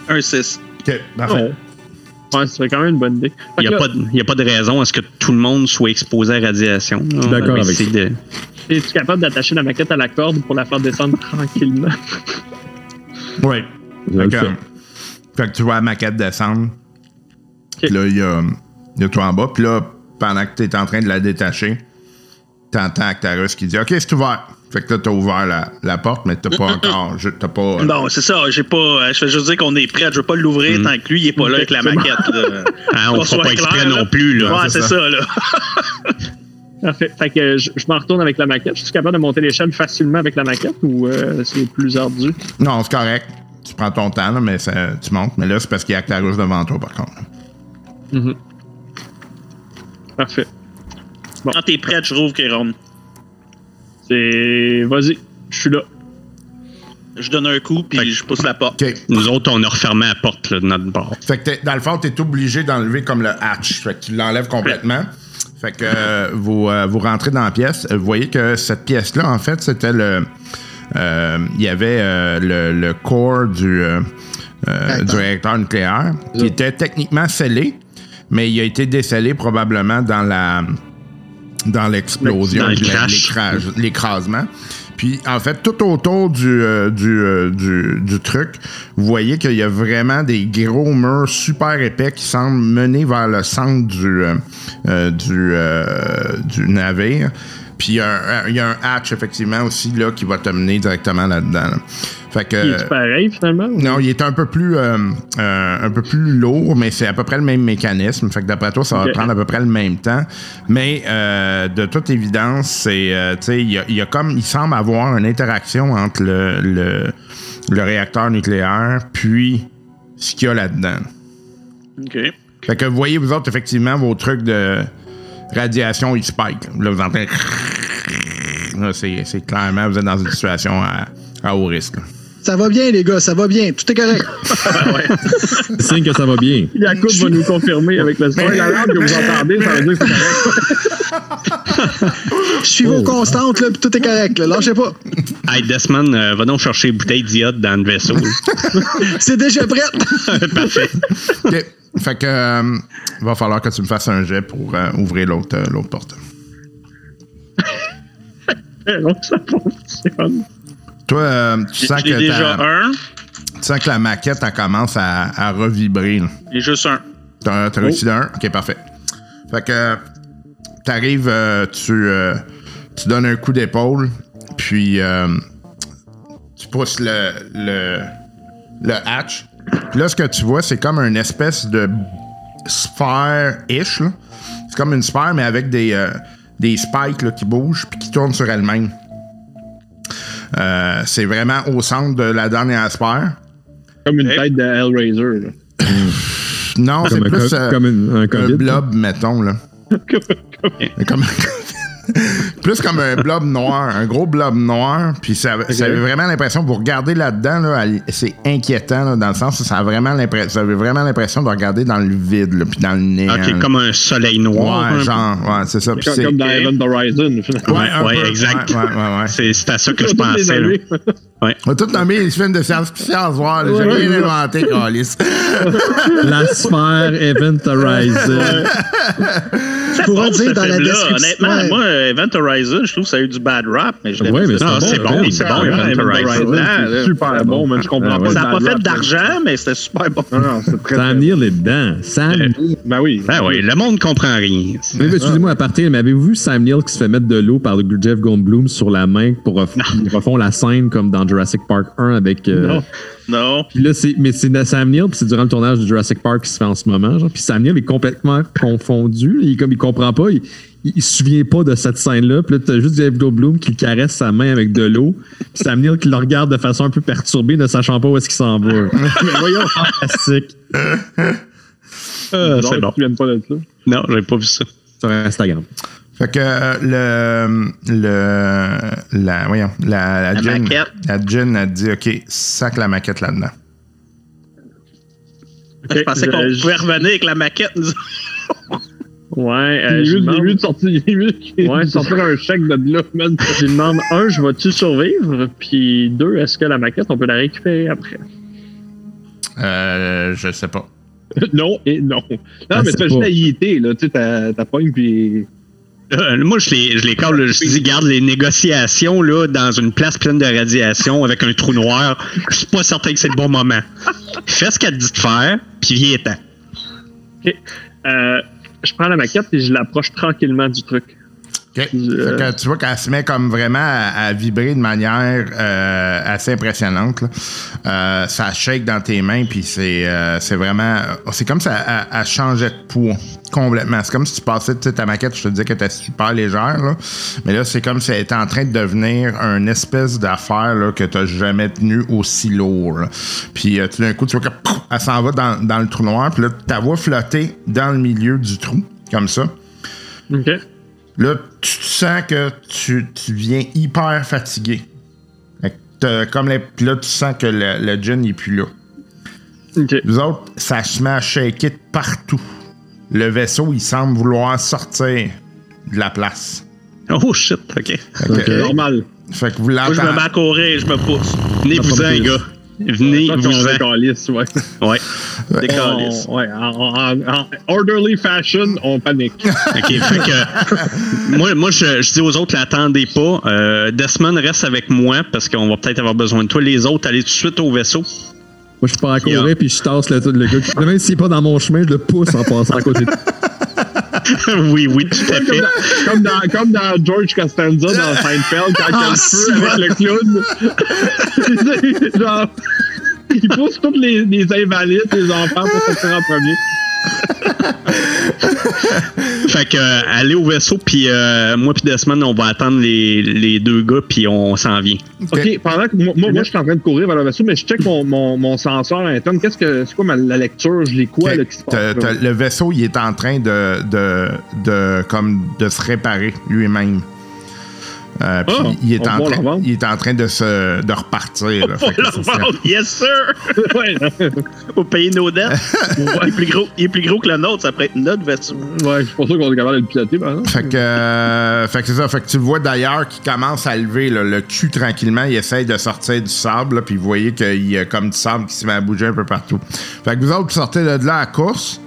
Speaker 7: Un 6.
Speaker 2: OK, parfait.
Speaker 6: Ouais, serait quand même une bonne idée.
Speaker 4: Il n'y a,
Speaker 6: là,
Speaker 4: pas de- y a pas de raison à ce que tout le monde soit exposé à la radiation.
Speaker 8: D'accord avec
Speaker 4: de-
Speaker 6: Es-tu capable d'attacher la maquette à la corde pour la faire descendre tranquillement?
Speaker 2: Oui. Fait que,
Speaker 8: fais.
Speaker 2: fait que tu vois la maquette descendre. Puis là, il y a, il y a toi en bas. Puis là, pendant que tu es en train de la détacher, t'entends Actarus qui dit OK, c'est ouvert. Fait que là, t'as ouvert la, la porte, mais t'as pas encore. je- T'as pas.
Speaker 7: Bon, c'est ça. J'ai pas. euh, Je fais juste dire qu'on est prêt. Je veux pas l'ouvrir tant que lui, il est pas là avec la maquette. là.
Speaker 4: Ah, on
Speaker 7: soit
Speaker 4: pas exprès
Speaker 7: clair,
Speaker 4: non plus. Là.
Speaker 7: Ouais, c'est ça, là.
Speaker 6: Parfait. Fait que je, je m'en retourne avec la maquette. Je suis capable de monter l'échelle facilement avec la maquette ou euh, c'est plus ardu?
Speaker 2: Non, c'est correct. Tu prends ton temps, là, mais ça- tu montes. Mais là, c'est parce qu'il y a Actarus devant toi, par contre.
Speaker 6: Parfait.
Speaker 7: Quand t'es prêt, je rouvre Kéron.
Speaker 6: C'est. Vas-y, je suis là.
Speaker 7: Je donne un coup, puis je pousse la porte.
Speaker 4: Nous autres, on a refermé la porte là, de notre bord.
Speaker 2: Fait que t'es- dans le fond, tu es obligé d'enlever comme le hatch. Fait que tu l'enlèves complètement. Fait que euh, vous, euh, vous rentrez dans la pièce. Vous voyez que cette pièce-là, en fait, c'était le. euh, Il y avait euh, le, le corps du,
Speaker 5: Réacteur.
Speaker 2: du réacteur nucléaire qui était techniquement scellé, mais il a été décellé probablement dans la dans l'explosion, l'écrase- l'écrasement. Puis, en fait, tout autour du, euh, du, euh, du, du truc, vous voyez qu'il y a vraiment des gros murs super épais qui semblent mener vers le centre du, euh, du, du navire. Puis, il y, a un- il y a un hatch, effectivement, aussi, là, qui va te mener directement là-dedans. là. Fait que...
Speaker 6: Il est pareil finalement?
Speaker 2: Non, il est un peu plus euh, euh, un peu plus lourd, mais c'est à peu près le même mécanisme. Fait que d'après toi, ça va prendre à peu près le même temps. Mais euh, de toute évidence, c'est il y a, il y a comme il semble avoir une interaction entre le, le, le réacteur nucléaire puis ce qu'il y a là-dedans.
Speaker 7: OK.
Speaker 2: Fait que vous voyez, vous autres, effectivement, vos trucs de radiation, ils spike. Là, vous entendez. C'est clairement, vous êtes dans une situation à, à haut risque.
Speaker 5: Ça va bien, les gars, ça va bien. Tout est correct.
Speaker 8: C'est signe que ça va bien.
Speaker 6: Yacoub va nous confirmer avec le son.
Speaker 9: Ouais, la lampe que vous entendez, ça veut dire que c'est correct.
Speaker 5: Je suis vos constantes, là, puis tout est correct. Là. Lâchez pas.
Speaker 4: Hey, Desmond, euh, va donc chercher une bouteille d'iode dans le vaisseau.
Speaker 5: C'est déjà prêt.
Speaker 4: Parfait.
Speaker 2: OK. Fait que euh, il va falloir que tu me fasses un jet pour euh, ouvrir l'autre euh, l'autre porte.
Speaker 6: Non, ça fonctionne.
Speaker 2: Toi, euh, tu, sens que
Speaker 7: déjà
Speaker 2: ta-
Speaker 7: un.
Speaker 2: tu sens que la maquette elle commence à, à revibrer.
Speaker 7: J'ai juste un.
Speaker 2: T'as t'as réussi d'un? OK, parfait. Fait que t'arrives, euh, tu, euh, tu donnes un coup d'épaule, puis euh, tu pousses le, le, le hatch. Puis là, ce que tu vois, c'est comme une espèce de sphère-ish. C'est comme une sphère, mais avec des, des spikes là, qui bougent puis qui tournent sur elles-mêmes. Euh, c'est vraiment au centre de la dernière sphère.
Speaker 9: Comme une tête de Hellraiser. là.
Speaker 2: Non, c'est
Speaker 8: Comme un
Speaker 2: plus
Speaker 8: co-
Speaker 2: euh,
Speaker 8: comme une- un COVID,
Speaker 2: blob, mettons. Là. comme plus comme un blob noir, un gros blob noir. Puis ça, ça avait vraiment l'impression, vous regardez là-dedans, là, c'est inquiétant là, dans le sens où ça a vraiment l'impression, vous avez vraiment l'impression de regarder dans le vide, là, puis dans le néant.
Speaker 4: OK,
Speaker 2: là.
Speaker 4: comme un soleil noir.
Speaker 2: ouais, genre, c'est ça.
Speaker 9: Comme, dans Event Horizon. finalement.
Speaker 2: Ouais, un
Speaker 4: Ouais,
Speaker 2: peu.
Speaker 4: exact.
Speaker 2: Ouais, ouais.
Speaker 4: C'est à ça que je pensais.
Speaker 2: On a tout nommé les films de science-fiction là. J'ai rien inventé, Calis.
Speaker 8: La sphère Event Horizon.
Speaker 7: Ça
Speaker 5: pourra
Speaker 7: pose,
Speaker 5: dire dans la description,
Speaker 7: Honnêtement,
Speaker 5: ouais.
Speaker 7: moi, euh, Event Horizon, je trouve que ça a eu du bad rap, mais je l'aime
Speaker 8: Ouais, c'est bon,
Speaker 4: c'est bon,
Speaker 8: Event.
Speaker 4: Horizon.
Speaker 9: C'est super bon, mais je comprends
Speaker 8: Ah,
Speaker 9: pas.
Speaker 7: Ça n'a pas fait d'argent, mais c'était super bon.
Speaker 9: Non, non, c'est très,
Speaker 8: Sam
Speaker 9: très
Speaker 8: Neill est dedans. Sam
Speaker 9: Ben oui.
Speaker 4: Ben oui, le monde comprend rien.
Speaker 8: Mais excusez-moi à partir, mais avez-vous vu Sam Neill qui se fait mettre de l'eau par le Jeff Goldblum sur la main pour ref- ils refont la scène comme dans Jurassic Park 1 avec. euh,
Speaker 9: Non.
Speaker 7: Non.
Speaker 8: Puis là, c'est, mais c'est Sam Neill, puis c'est durant le tournage de Jurassic Park qui se fait en ce moment. Genre. Puis Sam Neill est complètement confondu. Il, comme, il comprend pas. Il, il, se souvient pas de cette scène-là. Puis là, t'as juste Jeff Goldblum qui caresse sa main avec de l'eau. Puis Sam Neill qui le regarde de façon un peu perturbée, ne sachant pas où est-ce qu'il s'en va. mais voyons, fantastique.
Speaker 4: C'est
Speaker 9: Non,
Speaker 4: bon.
Speaker 9: tu viens pas de ça.
Speaker 4: Non, j'avais pas vu ça.
Speaker 8: Sur Instagram.
Speaker 2: Fait que euh, le, le la voyons la la,
Speaker 7: La
Speaker 2: Jen,
Speaker 7: maquette.
Speaker 2: la Jen a dit ok sac la maquette là-dedans.
Speaker 7: Je pensais qu'on pouvait revenir avec la maquette. nous.
Speaker 6: Ouais,
Speaker 9: Il
Speaker 6: euh,
Speaker 9: il
Speaker 6: demande-
Speaker 9: sortir, il
Speaker 6: Ouais,
Speaker 9: sortir un chèque de là, man.
Speaker 6: je lui demande, un, je vais-tu survivre? Puis deux, est-ce que la maquette, on peut la récupérer après?
Speaker 2: Euh, je sais pas.
Speaker 9: non et non. Non,
Speaker 8: Ah,
Speaker 9: mais tu fais juste la IIT, là. Tu sais, t'as t'as pogne, puis.
Speaker 4: Euh, moi, je les, je les je dis, garde les négociations là, dans une place pleine de radiation avec un trou noir. Je suis pas certain que c'est le bon moment. Fais ce qu'elle dit de faire, puis viens-t'en.
Speaker 6: Ok. Euh, je prends la maquette et je l'approche tranquillement du truc.
Speaker 2: Ok.
Speaker 6: Euh,
Speaker 2: Fait que tu vois qu'elle se met comme vraiment à, à vibrer de manière euh, assez impressionnante. là. Euh, ça shake dans tes mains, puis c'est euh, c'est vraiment. C'est comme ça, elle, elle changeait de poids complètement. C'est comme si tu passais, ta maquette, je te disais qu'elle était super légère, là. Mais là, c'est comme si elle était en train de devenir un espèce d'affaire là, que tu n'as jamais tenu aussi lourd. là. Puis euh, tout d'un coup, tu vois que pouf, elle s'en va dans, dans le trou noir, puis là, ta voix flotter dans le milieu du trou, comme ça.
Speaker 6: OK.
Speaker 2: Là, tu sens que tu, tu viens hyper fatigué. Fait que t'as comme les, là, tu sens que le, le gin n'est plus là.
Speaker 6: OK.
Speaker 2: Nous autres, ça se met à shaker de partout. Le vaisseau, il semble vouloir sortir de la place.
Speaker 4: Oh shit, ok.
Speaker 2: Fait que,
Speaker 8: Ok.
Speaker 9: Normal.
Speaker 2: fait que vous
Speaker 7: Moi, je me mets à courir, je me pousse.
Speaker 8: Plus.
Speaker 4: gars.
Speaker 9: Toi,
Speaker 4: Venez-vous-en.
Speaker 9: on calisse, ouais.
Speaker 4: Ouais.
Speaker 7: Décalisse.
Speaker 9: Ouais, en, en- en orderly fashion, on panique.
Speaker 4: OK, fait que moi, moi je, je dis aux autres, l'attendez pas. Euh, Desmond reste avec moi parce qu'on va peut-être avoir besoin de toi. Les autres, allez tout de suite au vaisseau.
Speaker 8: Moi, je pars à courir, puis je tasse le, le gars. Même s'il n'est pas dans mon chemin, je le pousse en passant à côté de
Speaker 4: oui, oui, tout à
Speaker 9: comme,
Speaker 4: fait.
Speaker 9: dans, comme, dans, comme dans George Costanza dans Seinfeld, quand il y a
Speaker 5: Ah,
Speaker 9: le feu avec le clown. Genre, il pousse tous les, les invalides, les enfants pour sortir en premier.
Speaker 4: Fait que euh, allez au vaisseau, puis euh, moi puis Desmond, on va attendre les, les deux gars, puis on s'en vient.
Speaker 9: OK, pendant que moi, moi, moi, je suis en train de courir vers le vaisseau, mais je check mon, mon, mon senseur interne. Qu'est-ce que c'est quoi ma, la lecture? Je lis quoi là, qui se passe? Là?
Speaker 2: le vaisseau, il est en train de, de, de, comme de se réparer lui-même. Euh, puis
Speaker 9: Ah,
Speaker 2: il, est
Speaker 9: on
Speaker 2: en
Speaker 9: va
Speaker 2: train,
Speaker 9: le revendre.
Speaker 2: il est en train de se de repartir. là.
Speaker 7: Le
Speaker 2: ça
Speaker 7: yes sir! Faut payer nos dettes. il, est plus gros, il est plus gros que le nôtre, ça pourrait être notre vaisseau.
Speaker 9: ouais, je suis pas sûr qu'on est capable de le piloter, par exemple.
Speaker 2: Fait que, euh, fait que c'est ça. Fait que tu le vois d'ailleurs qui commence à lever là, le cul tranquillement. Il essaye de sortir du sable. là, Puis vous voyez qu'il y a comme du sable qui se met à bouger un peu partout. Fait que vous autres, vous sortez de là à course.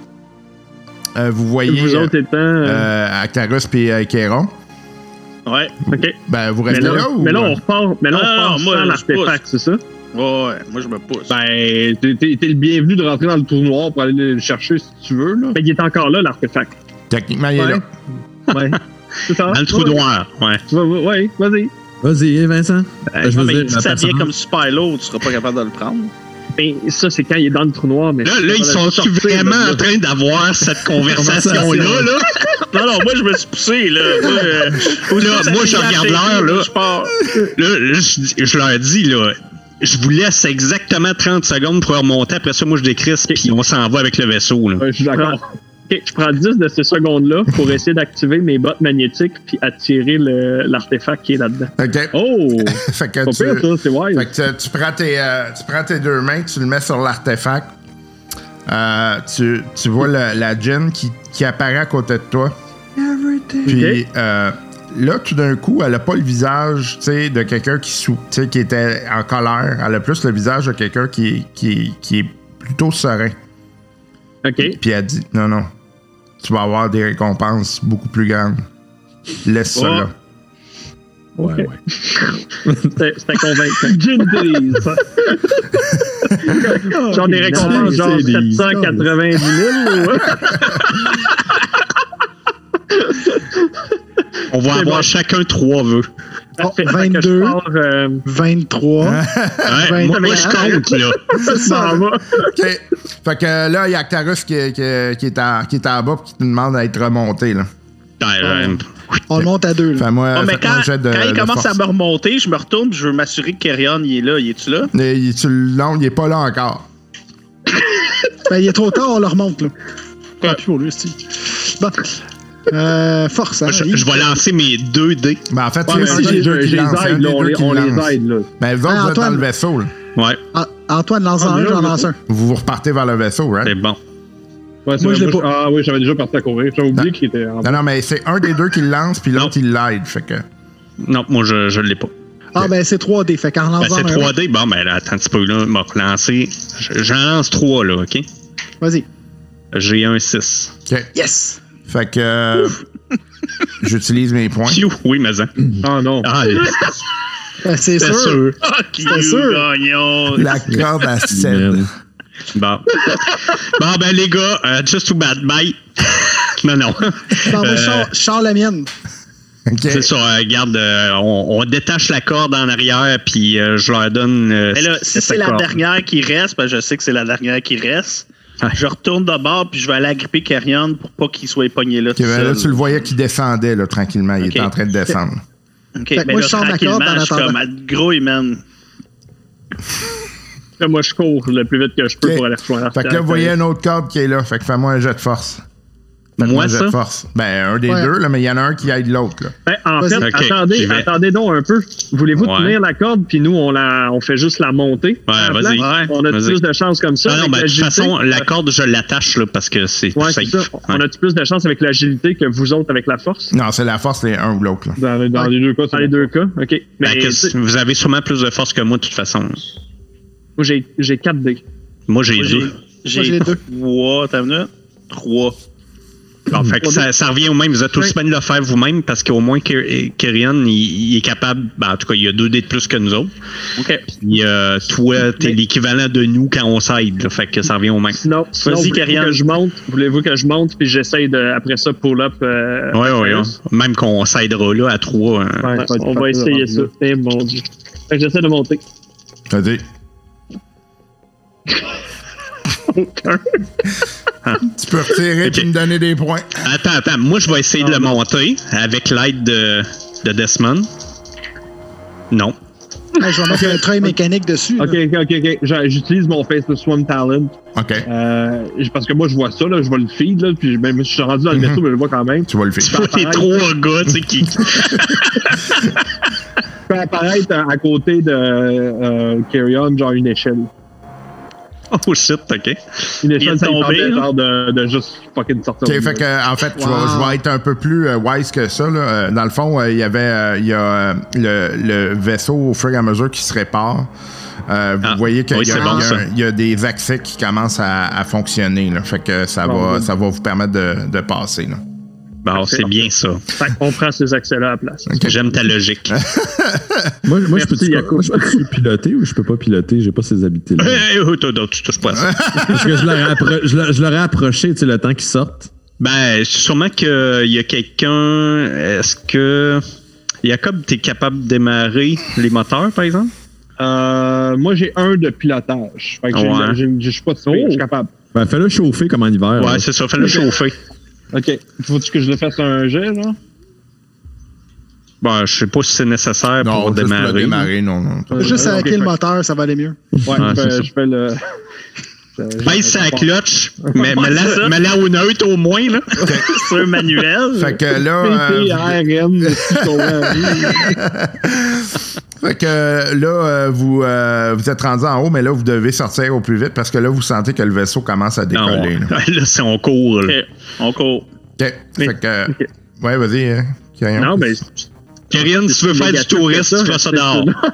Speaker 2: Euh, vous voyez
Speaker 6: Vous autres étant. euh,
Speaker 2: euh, Actarus puis euh, Kéron.
Speaker 7: Ouais.
Speaker 6: OK.
Speaker 2: Ben, vous
Speaker 6: Mais
Speaker 2: restez
Speaker 6: là,
Speaker 2: là, ou...
Speaker 6: mais là, on repart, mais là, on repart sans
Speaker 7: je
Speaker 6: l'artefact, c'est ça?
Speaker 7: Ouais, moi, je me pousse.
Speaker 9: Ben, t'es, le bienvenu de rentrer dans le trou noir pour aller le chercher si tu veux, là.
Speaker 6: Fait qu'il est encore là, l'artefact.
Speaker 2: Techniquement, il est
Speaker 9: Ouais.
Speaker 2: là.
Speaker 9: Ouais. C'est ça?
Speaker 4: Dans le trou
Speaker 9: Ouais.
Speaker 4: noir, ouais.
Speaker 9: Ouais, vas-y.
Speaker 8: Vas-y, Vincent.
Speaker 7: Euh,
Speaker 8: je veux
Speaker 7: mais
Speaker 8: dire,
Speaker 7: si
Speaker 8: la
Speaker 7: ça vient comme super lourd, tu seras pas capable de le prendre.
Speaker 6: Ben, ça, c'est quand il est dans le trou noir. Mais
Speaker 4: Là, là ils sont vraiment en train d'avoir cette conversation-là, là?
Speaker 7: Non, non, moi, je me suis poussé, là. Moi, euh,
Speaker 4: Là, moi, je regarde l'heure, là.
Speaker 7: Je pars.
Speaker 4: Là, je, leur dis, là, je vous laisse exactement 30 secondes pour remonter. Après ça, moi, je décrisse, puis on s'en va avec le vaisseau, là.
Speaker 9: Ouais, je suis d'accord.
Speaker 6: Ok, je prends 10 de ces secondes-là pour essayer d'activer mes bottes magnétiques puis attirer l'artefact qui est là-dedans.
Speaker 2: OK.
Speaker 9: Oh!
Speaker 2: Fait que
Speaker 9: Pas
Speaker 2: tu,
Speaker 9: pire, ça, c'est wise.
Speaker 2: fait que tu, tu prends tes, euh, tu prends tes deux mains, tu le mets sur l'artefact. Euh, tu, tu vois le- la djinn qui, qui apparaît à côté de toi. Puis euh, là, tout d'un coup, elle a pas le visage tu sais, de quelqu'un qui, sou- tu sais, qui était en colère. Elle a plus le visage de quelqu'un qui, qui, qui est plutôt serein.
Speaker 6: OK.
Speaker 2: Puis elle dit Non, non, tu vas avoir des récompenses beaucoup plus grandes. Laisse ça
Speaker 6: Oh.
Speaker 2: là.
Speaker 8: Ouais, ouais.
Speaker 6: C'était convaincant.
Speaker 9: Gin Days.
Speaker 6: Genre des récompenses, genre
Speaker 8: C'est des-
Speaker 6: 790 000.
Speaker 4: On va avoir
Speaker 6: bon.
Speaker 4: chacun trois vœux.
Speaker 5: Oh,
Speaker 6: Fait que je
Speaker 5: 22.
Speaker 6: pars, euh,
Speaker 5: 23.
Speaker 4: Ouais,
Speaker 5: Ben,
Speaker 4: moi, moi, je compte, là.
Speaker 6: ça va.
Speaker 2: OK. Fait que là, il y a Actarus qui, qui, qui est en, qui est en bas et qui te demande à être remonté. Là.
Speaker 4: Ouais, ouais.
Speaker 5: On le monte à deux. là.
Speaker 2: Fais-moi
Speaker 7: Ah, mais
Speaker 2: faites-moi
Speaker 7: quand,
Speaker 2: un jet de,
Speaker 7: quand il commence
Speaker 2: force.
Speaker 7: à me remonter, je me retourne, je veux m'assurer que Kerrion il est là. Il est-tu là?
Speaker 2: Mais il, tu long, il est pas là encore.
Speaker 5: Ben, il est trop tard, on le remonte. Là. Tant pis pour lui, Bon. Euh, force, hein?
Speaker 4: Je, vais lancer mes deux dés.
Speaker 2: Ben, en fait,
Speaker 9: Ouais,
Speaker 2: c'est des deux qui
Speaker 9: les
Speaker 2: lance. un
Speaker 9: aide, là, on
Speaker 2: deux
Speaker 9: les
Speaker 2: qui
Speaker 9: on les
Speaker 2: lance.
Speaker 9: aide, là.
Speaker 2: Ben, vous autres,
Speaker 5: Ah,
Speaker 2: vous êtes dans le vaisseau. Là.
Speaker 4: Ouais,
Speaker 5: Ah, Antoine, lance
Speaker 9: Ah,
Speaker 5: un, j'en
Speaker 9: je-
Speaker 5: lance un.
Speaker 2: Vous vous repartez vers le vaisseau, right?
Speaker 4: c'est bon.
Speaker 9: Ouais, c'est
Speaker 5: Moi, je l'ai
Speaker 9: moi, Ah oui, j'avais déjà parti à courir. J'avais oublié qu'il était en
Speaker 2: Non, non, mais c'est un des deux qui le lance, puis l'autre, il l'aide. Fait que.
Speaker 4: Non, moi, je, je l'ai pas.
Speaker 5: Ah, ben, c'est 3D. Fait qu'en
Speaker 4: Ben,
Speaker 5: lançant
Speaker 4: c'est
Speaker 5: un.
Speaker 4: 3D. Bon, ben, là, attends un petit peu, là. m'a relancé. Je- J'en lance 3, là, OK?
Speaker 5: Vas-y.
Speaker 4: J'ai un 6.
Speaker 2: OK.
Speaker 5: Yes!
Speaker 2: Fait que. euh, J'utilise mes points.
Speaker 4: Oui, mais ça.
Speaker 9: Ah non.
Speaker 4: Ah,
Speaker 5: Ben, c'est sûr.
Speaker 7: Ah,
Speaker 5: C'est sûr.
Speaker 7: gagnon.
Speaker 2: La corde à 7.
Speaker 8: Man.
Speaker 4: Bon. bon, ben, les gars, euh, just too bad. Bye. non, non.
Speaker 5: Moi,
Speaker 4: Euh,
Speaker 5: je sors- je sors la mienne.
Speaker 4: C'est ça, euh, regarde, euh, on, on détache la corde en arrière, puis euh, je leur donne. euh,
Speaker 7: Mais là, si c'est la dernière qui reste, que je sais que c'est la dernière qui reste. Je retourne de bord puis je vais aller agripper Kerrion pour pas qu'il soit pogné là. Tout
Speaker 2: ben là,
Speaker 7: seul.
Speaker 2: tu le voyais qui descendait là, tranquillement. Il était en train de descendre.
Speaker 7: OK, mais
Speaker 5: moi,
Speaker 7: là,
Speaker 5: je sors ma corde en
Speaker 7: je suis
Speaker 5: attendant.
Speaker 7: comme, gros, man.
Speaker 6: Là, moi, je cours le plus vite que je peux pour aller rejoindre
Speaker 2: Fait que là, vous voyez une autre corde qui est là. Fait que fais-moi un jet de force.
Speaker 4: Moi, ça?
Speaker 2: de force. Ben, un des
Speaker 5: Ouais.
Speaker 2: deux, là, mais il y en a un qui aide l'autre. là.
Speaker 6: Ben, en fait, attendez,
Speaker 4: vais.
Speaker 6: attendez donc un peu. Voulez-vous
Speaker 4: Ouais.
Speaker 6: tenir la corde, puis nous, on, la, on fait juste la monter?
Speaker 4: Ouais, vas-y.
Speaker 6: On a plus de chance comme ça.
Speaker 4: Ah non, ben, de toute façon, la corde, je l'attache, là, parce que c'est
Speaker 6: Ouais,
Speaker 4: plus
Speaker 6: c'est
Speaker 4: safe.
Speaker 6: ça. On a plus de chance avec l'agilité que vous autres avec la force?
Speaker 2: Non, c'est la force, c'est un ou l'autre. là.
Speaker 9: Dans, dans
Speaker 5: Ouais.
Speaker 9: les deux cas, c'est
Speaker 6: Dans les deux cas, OK. Mais
Speaker 4: Ben, si- vous avez sûrement plus de force que moi, de toute façon.
Speaker 6: moi, j'ai j'ai 4 dés.
Speaker 4: Moi, j'ai
Speaker 7: Moi,
Speaker 4: deux.
Speaker 5: Moi, j'ai
Speaker 7: J'ai
Speaker 5: les deux.
Speaker 7: trois, t'as vu? Trois.
Speaker 4: Bon, fait que ça, ça revient au même. Vous êtes aussi bien de le faire vous-même parce qu'au moins, Kyr- Kyrian, il, il est capable. ben, en tout cas, il a deux dés de plus que nous autres.
Speaker 7: OK.
Speaker 4: Puis, euh, toi, t'es
Speaker 6: Mais-
Speaker 4: l'équivalent de nous quand on s'aide. fait que ça revient au même.
Speaker 6: Sinon, sinon
Speaker 7: Vas-y,
Speaker 6: que je monte? Voulez-vous que je monte, puis j'essaye de, après ça, pull-up? Euh,
Speaker 4: Ouais, ouais? Même qu'on s'aidera là à trois. hein.
Speaker 6: Ouais, on va essayer ça. Eh mon dieu. Fait que j'essaie de monter.
Speaker 2: Vas-y. Tu peux retirer et me donner des points.
Speaker 4: Attends, attends. Moi, je vais essayer de le monter avec l'aide de, de Desmond. Non.
Speaker 5: Je vais mettre un treuil mécanique dessus.
Speaker 9: Ok, ok, ok, J'utilise mon Face to Swim Talent.
Speaker 2: OK.
Speaker 9: Euh, parce que moi, je vois ça, là, je vois le feed, là, puis même si je suis rendu dans le
Speaker 2: Mhm.
Speaker 9: vaisseau, mais je le vois quand même.
Speaker 2: Tu vas le faire.
Speaker 4: Les trois gars, tu sais, qui.
Speaker 9: Je peux apparaître à, côté de euh, Carry-On, genre une échelle.
Speaker 4: Oh shit, ok.
Speaker 9: Une
Speaker 7: Il
Speaker 9: échelle,
Speaker 7: est tombé,
Speaker 9: permet,
Speaker 7: là.
Speaker 9: genre de, de juste fucking sortir.
Speaker 2: OK,
Speaker 9: de
Speaker 2: fait que, en fait, tu
Speaker 5: Wow.
Speaker 2: vas- je vais être un peu plus euh, wise que ça. là. Euh, Dans le fond, euh, il y avait il y a, le, le vaisseau au fur et à mesure qui se répare. Euh, vous
Speaker 4: Ah,
Speaker 2: voyez qu'il
Speaker 4: oui,
Speaker 2: y, a-
Speaker 4: c'est bon,
Speaker 2: il y a-
Speaker 4: ça.
Speaker 2: il y a des accès qui commencent à, à fonctionner. Là. Fait que ça,
Speaker 9: Bon,
Speaker 2: va, ça va vous permettre de, de passer. Là.
Speaker 4: Bon, c'est bien ça.
Speaker 6: Fait qu'on prend ces accès-là à la place.
Speaker 4: J'aime ta logique.
Speaker 8: Moi, moi je peux moi, je peux piloter ou je peux pas piloter? J'ai pas ces habiletés-là.
Speaker 4: Hey, oh, tu touches pas à ça.
Speaker 8: Parce que je l'aurais approché, tu sais, le temps qu'ils sortent.
Speaker 4: Ben, sûrement qu'il y a quelqu'un. Est-ce que. Jacob, t'es capable de démarrer les moteurs, par exemple?
Speaker 9: Euh, moi, j'ai un de pilotage. Fait que
Speaker 4: Ouais.
Speaker 9: je suis pas de je suis capable.
Speaker 8: Ben, fais-le chauffer comme en hiver.
Speaker 4: Ouais,
Speaker 8: là.
Speaker 4: c'est ça, fais-le chauffer.
Speaker 9: Ok. Faut-tu que je le fasse un jet, là?
Speaker 4: Bon, je sais pas si c'est nécessaire
Speaker 2: Non,
Speaker 4: pour
Speaker 2: juste pour le
Speaker 4: démarrer.
Speaker 2: démarrer, non, non.
Speaker 5: Juste
Speaker 9: Euh,
Speaker 5: hacker
Speaker 9: ok,
Speaker 5: le moteur, ça va aller mieux.
Speaker 9: Ouais,
Speaker 4: Ouais,
Speaker 9: je,
Speaker 4: c'est
Speaker 9: fais, je fais le.
Speaker 4: Pèse sa clutch, mais, mais, la, mais la au neutre au moins, là.
Speaker 7: Sur un manuel.
Speaker 2: Fait que là, euh, Fait que là euh, vous, euh, vous êtes rendu en haut, mais là, vous devez sortir au plus vite parce que là, vous sentez que le vaisseau commence à
Speaker 4: Non,
Speaker 2: décoller. là.
Speaker 4: là, c'est on court. là.
Speaker 7: OK, on court.
Speaker 2: OK.
Speaker 6: Mais-
Speaker 2: Fait que.
Speaker 6: ok.
Speaker 2: Ouais, vas-y. hein.
Speaker 6: Non, mais.
Speaker 4: Karine, si tu veux faire du tourisme, tu fais ça dehors.
Speaker 6: là.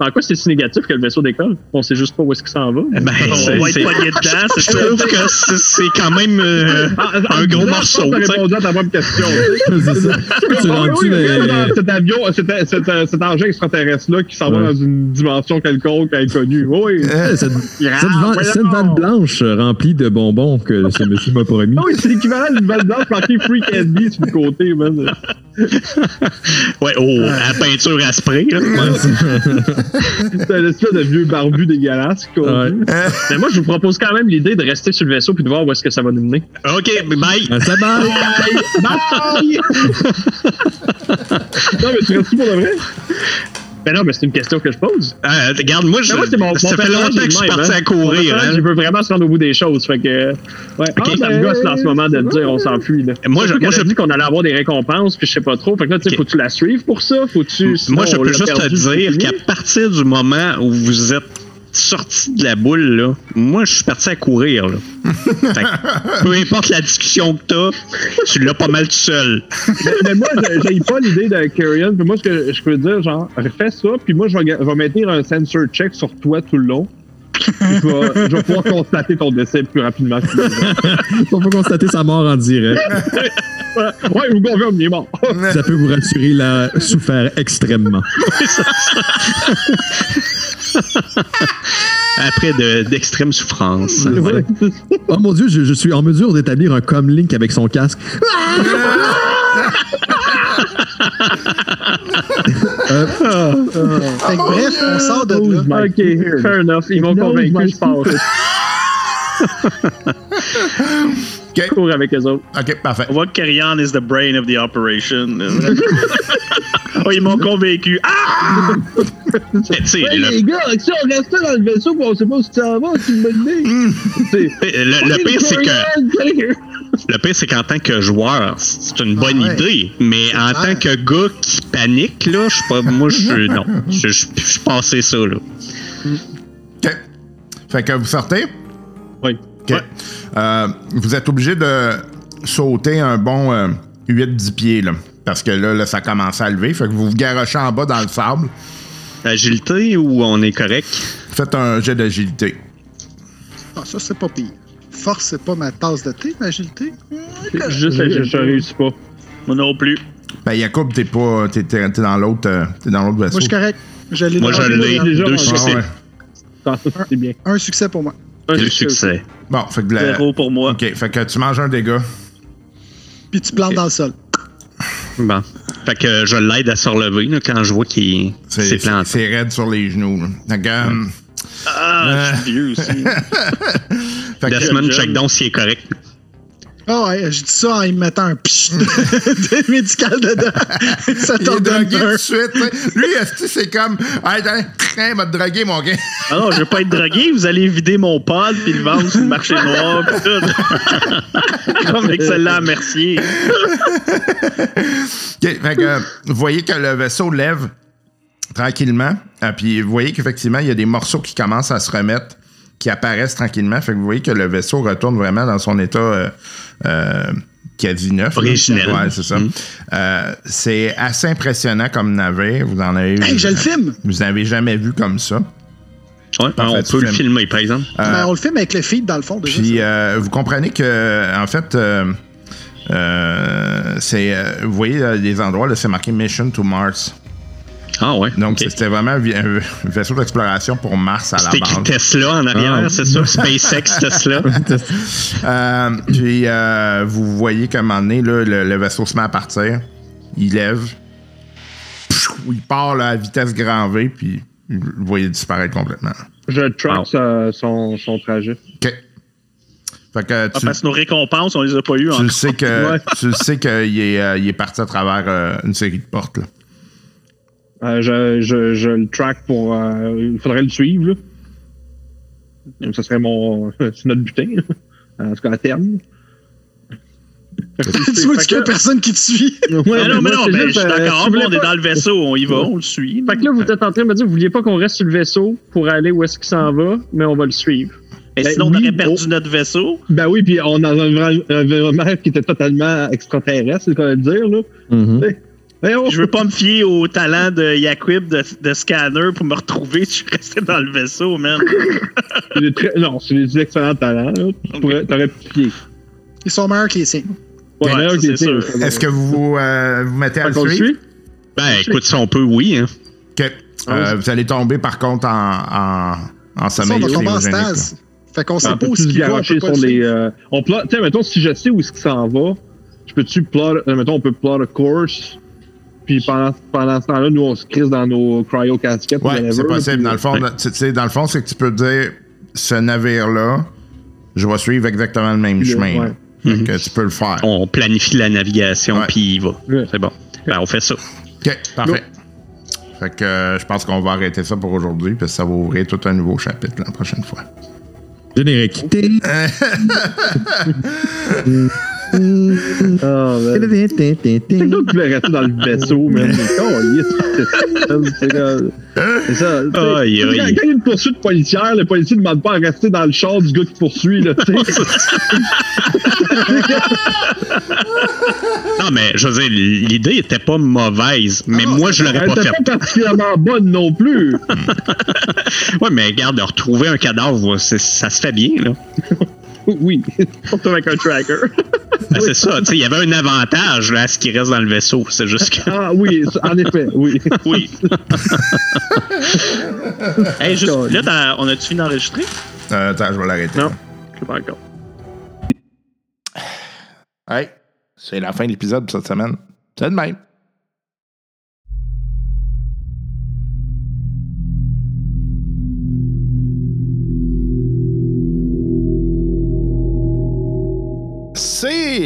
Speaker 6: En quoi c'est si négatif que le vaisseau décolle? On sait juste pas où est-ce qu'il s'en va.
Speaker 4: Ben,
Speaker 7: On va être dedans,
Speaker 4: Je trouve que c'est quand même euh,
Speaker 9: Ah,
Speaker 4: un gros morceau.
Speaker 9: Tu répondu à ta propre question.
Speaker 8: C'est ça. Tu
Speaker 9: Ah,
Speaker 8: rendu
Speaker 9: oui, dans cet avion, cet, cet, cet engin extraterrestre-là qui s'en va
Speaker 8: Ouais.
Speaker 9: dans une dimension quelconque inconnue. Oui.
Speaker 8: cette, cette, van- cette vanne blanche euh, remplie de bonbons que ce monsieur m'a promis.
Speaker 9: Ah oui, c'est l'équivalent d'une balle blanche marquée Free Candy sur le côté, man.
Speaker 4: Ouais, oh, à peinture à spray. Là.
Speaker 9: C'est un espèce de vieux barbu dégueulasse.
Speaker 8: Ouais.
Speaker 6: Mais moi, je vous propose quand même l'idée de rester sur le vaisseau puis de voir où est-ce que ça va nous mener.
Speaker 4: OK, bye.
Speaker 8: Ça va.
Speaker 9: Bye! non, mais tu restes pour de vrai?
Speaker 6: Ben non, mais c'est une question que je pose.
Speaker 4: Euh, regarde, moi, je,
Speaker 6: moi, c'est mon,
Speaker 4: ça fait longtemps que je suis parti
Speaker 6: hein.
Speaker 4: à courir.
Speaker 6: Mon personnage,
Speaker 4: hein.
Speaker 6: Je veux vraiment se rendre au bout des choses. Fait que. Ouais. Ah, ça me gosse là, en ce moment de te dire on s'enfuit. Là.
Speaker 4: Moi, je- moi, je-
Speaker 6: dit qu'on allait avoir des récompenses, puis je sais pas trop. Fait que là, tu sais, faut-tu la suivre pour ça? Faut-tu.
Speaker 4: Moi, je peux juste te dire qu'à partir du moment où vous êtes sorti de la boule, là, moi, je suis parti à courir. Là. Fait que peu importe la discussion que t'as, tu l'as pas mal tout seul.
Speaker 9: mais, mais moi, j'ai pas l'idée de Carrion. Puis moi, ce que je peux dire, genre, refais ça, puis moi, je vais, je vais maintenir un sensor check sur toi tout le long. Je vais, je vais pouvoir constater ton décès plus rapidement.
Speaker 8: On peut constater sa mort en direct.
Speaker 9: ouais, vous confirme, il est mort.
Speaker 8: Ça peut vous rassurer, il a souffert extrêmement.
Speaker 4: Après de- d'extrêmes souffrances.
Speaker 9: Ouais.
Speaker 8: Oh mon dieu, je, je suis en mesure d'établir un comlink avec son casque.
Speaker 5: Fait que bref, on sort de là.
Speaker 9: My
Speaker 6: Ok,
Speaker 9: fear.
Speaker 6: fair enough. Ils m'ont
Speaker 9: knows
Speaker 6: convaincu,
Speaker 9: my
Speaker 6: je passe.
Speaker 2: OK.
Speaker 6: Cours avec eux autres.
Speaker 2: OK, parfait.
Speaker 7: On voit que Carrion is the brain of the operation. oh, ils m'ont convaincu. Ah!
Speaker 4: Mais tu sais,
Speaker 9: Hey,
Speaker 4: le,
Speaker 9: les gars, si on restait dans le vaisseau, on sait pas où tu t'en vas, c'est une bonne idée.
Speaker 4: Le- le pire, c'est que. Le pire, c'est qu'en tant que joueur, c'est une bonne
Speaker 5: Ah ouais.
Speaker 4: idée. Mais en tant que gars qui panique, là, je suis pas. Moi, je suis. Non. Je suis passé ça, là.
Speaker 2: OK. Fait que vous sortez?
Speaker 9: Oui.
Speaker 2: OK. Euh, vous êtes obligé de sauter un bon euh, 8-10 pieds, là. Parce que là, là, ça commence à lever. Fait que vous vous garochez en bas dans le sable.
Speaker 4: Agilité ou on est correct?
Speaker 2: Faites un jet d'agilité.
Speaker 5: Ah, ça, c'est pas pire. Force, c'est pas ma tasse de thé, mais agilité.
Speaker 6: Juste
Speaker 9: Je,
Speaker 6: la
Speaker 9: je réussis pas.
Speaker 7: Moi non plus.
Speaker 2: Ben, Yacoub, t'es pas. T'es, t'es- t'es dans l'autre. euh, t'es dans l'autre vaisseau.
Speaker 5: Moi, je suis correct. Je l'ai
Speaker 4: Moi, je l'ai. Deux succès.
Speaker 2: Ah ouais.
Speaker 9: Ça, c'est bien.
Speaker 5: Un succès pour moi.
Speaker 6: Un succès.
Speaker 4: succès.
Speaker 2: Bon, fait que la-
Speaker 7: Zéro pour moi.
Speaker 2: OK. Fait que tu manges un dégât.
Speaker 5: Puis tu plantes dans le sol.
Speaker 4: Bon. Fait que je l'aide à se relever là, quand je vois qu'il s'est planté.
Speaker 2: c'est raide sur les genoux. là. Que, euh,
Speaker 7: Ah, je suis vieux aussi.
Speaker 4: Desmond, check donc s'il est correct.
Speaker 5: Ah ouais, je dis ça en y mettant un psh de médical dedans. ça
Speaker 2: il est
Speaker 5: t'en donne
Speaker 2: drogué tout de suite. Lui, c'est comme. Hey, tiens, tiens, m'a drogué, mon gars.
Speaker 7: Ah non, je vais pas être drogué. Vous allez vider mon pod puis le vendre sur le marché noir pis tout. Comme
Speaker 2: fait que, euh, vous voyez que le vaisseau lève tranquillement. Ah, puis vous voyez qu'effectivement, il y a des morceaux qui commencent à se remettre, qui apparaissent tranquillement. Fait que vous voyez que le vaisseau retourne vraiment dans son état euh, euh, quasi neuf.
Speaker 4: Originel.
Speaker 2: Ouais, c'est ça.
Speaker 4: Mm.
Speaker 2: Euh, c'est assez impressionnant comme navire. Vous en avez
Speaker 5: Hey, je le filme!
Speaker 2: Vous n'avez jamais vu comme ça.
Speaker 4: Ouais, on peut le filmer, par exemple.
Speaker 5: Ben, on le filme avec le feed dans le fond déjà.
Speaker 2: Puis
Speaker 5: ça.
Speaker 2: euh, vous comprenez que, en fait, euh, euh, c'est, euh, vous voyez euh, des endroits, là, c'est marqué Mission to Mars.
Speaker 4: Ah ouais.
Speaker 2: Donc, c'était vraiment un, vaisseau d'exploration pour Mars à la base.
Speaker 4: Tesla en arrière,
Speaker 8: Ah.
Speaker 4: c'est ça? SpaceX Tesla.
Speaker 2: Euh, puis, euh, vous voyez qu'à un moment donné, là, le, le vaisseau se met à partir. Il lève. Il part là, à vitesse grand V, puis vous le voyez disparaître complètement.
Speaker 9: Je track
Speaker 4: Wow.
Speaker 9: sa- son, son trajet.
Speaker 2: OK. Fait que
Speaker 7: Ah,
Speaker 2: tu,
Speaker 7: parce que nos récompenses, on les a pas eues
Speaker 2: tu
Speaker 7: encore.
Speaker 2: le sais que
Speaker 9: Ouais.
Speaker 2: tu le sais qu'il est, euh, est parti à travers euh, une série de portes. Là.
Speaker 9: Euh, je, je, je le track pour. euh, il faudrait le suivre. Là. Donc, ça serait mon. C'est notre butin. là. En tout cas, à terme.
Speaker 5: tu vois y a personne qui te suit.
Speaker 9: Ouais,
Speaker 7: non, mais non,
Speaker 9: c'est
Speaker 7: ben, je suis
Speaker 9: euh,
Speaker 7: d'accord. on est dans le vaisseau, on y va, on le suit.
Speaker 6: Fait que là, vous êtes en train de me dire que vous vouliez pas qu'on reste sur le vaisseau pour aller où est-ce qu'il s'en va, mais on va le suivre.
Speaker 7: Et
Speaker 9: Ben
Speaker 7: sinon, on
Speaker 9: oui,
Speaker 7: aurait perdu
Speaker 9: oh.
Speaker 7: notre vaisseau.
Speaker 9: Ben oui, puis on est dans un environ- un environnement qui était totalement extraterrestre, c'est le cas de le dire. Là.
Speaker 8: Mhm.
Speaker 7: Je veux pas me fier au talent de Yaquib de, de scanner pour me retrouver si je suis resté dans le vaisseau, man.
Speaker 9: Très- Non, c'est des excellents talents. là. Tu pourrais- T'aurais pu fier.
Speaker 5: Ils sont meilleurs que les signes.
Speaker 9: Ouais,
Speaker 7: Ouais,
Speaker 9: que.
Speaker 2: Est-ce que vous vous, euh, vous mettez à le suivre?
Speaker 4: Ben, écoute, si on peut, oui. Hein.
Speaker 2: OK. Euh, vous allez tomber, par contre, en, en, en
Speaker 5: Ça,
Speaker 2: sommeil.
Speaker 5: on va tomber en stase. Fait qu'on sait
Speaker 9: On
Speaker 5: pas où ce
Speaker 9: se
Speaker 5: qu'il va, on
Speaker 9: sur les. euh, on plot, tu sais, mettons, si je sais où est-ce qu'il s'en va, je peux-tu plot, euh, mettons, on peut plot a course, puis pendant, pendant ce temps-là, nous, on se crise dans nos cryo casquettes.
Speaker 2: Ouais, c'est possible.
Speaker 9: puis-
Speaker 2: Dans le fond, dans le c'est que tu peux dire ce navire-là, je vais suivre exactement le même chemin. que tu peux le faire.
Speaker 4: On planifie la navigation, puis il va.
Speaker 9: Ouais.
Speaker 4: C'est bon. Ben, on fait ça.
Speaker 2: OK, parfait. Fait que euh, je pense qu'on va arrêter ça pour aujourd'hui, parce que ça va ouvrir tout un nouveau chapitre la prochaine fois.
Speaker 8: Générique.
Speaker 9: C'est toi qui voulais rester dans le vaisseau, yes, c'est- ça. quand, il y a une poursuite policière, le policier ne demande pas à rester dans le char du gars qui poursuit. Là.
Speaker 4: Non, mais je veux dire, l'idée était pas mauvaise, mais moi, je l'aurais pas
Speaker 9: était
Speaker 4: fait.
Speaker 9: pas particulièrement bonne non plus.
Speaker 4: Ouais, mais regarde, de retrouver un cadavre, ça se fait bien, là.
Speaker 9: Oui.
Speaker 7: Surtout avec un tracker.
Speaker 4: Ben, c'est ça, tu sais, il y avait un avantage là, à ce qui reste dans le vaisseau. C'est juste que.
Speaker 9: Ah oui, en effet, oui.
Speaker 4: Oui.
Speaker 7: hey, juste, là, t'as- on a-tu fini d'enregistrer?
Speaker 2: Euh, attends, je vais l'arrêter.
Speaker 7: Non. Je sais pas encore.
Speaker 2: Hey, c'est la fin de l'épisode de cette semaine. C'est de même.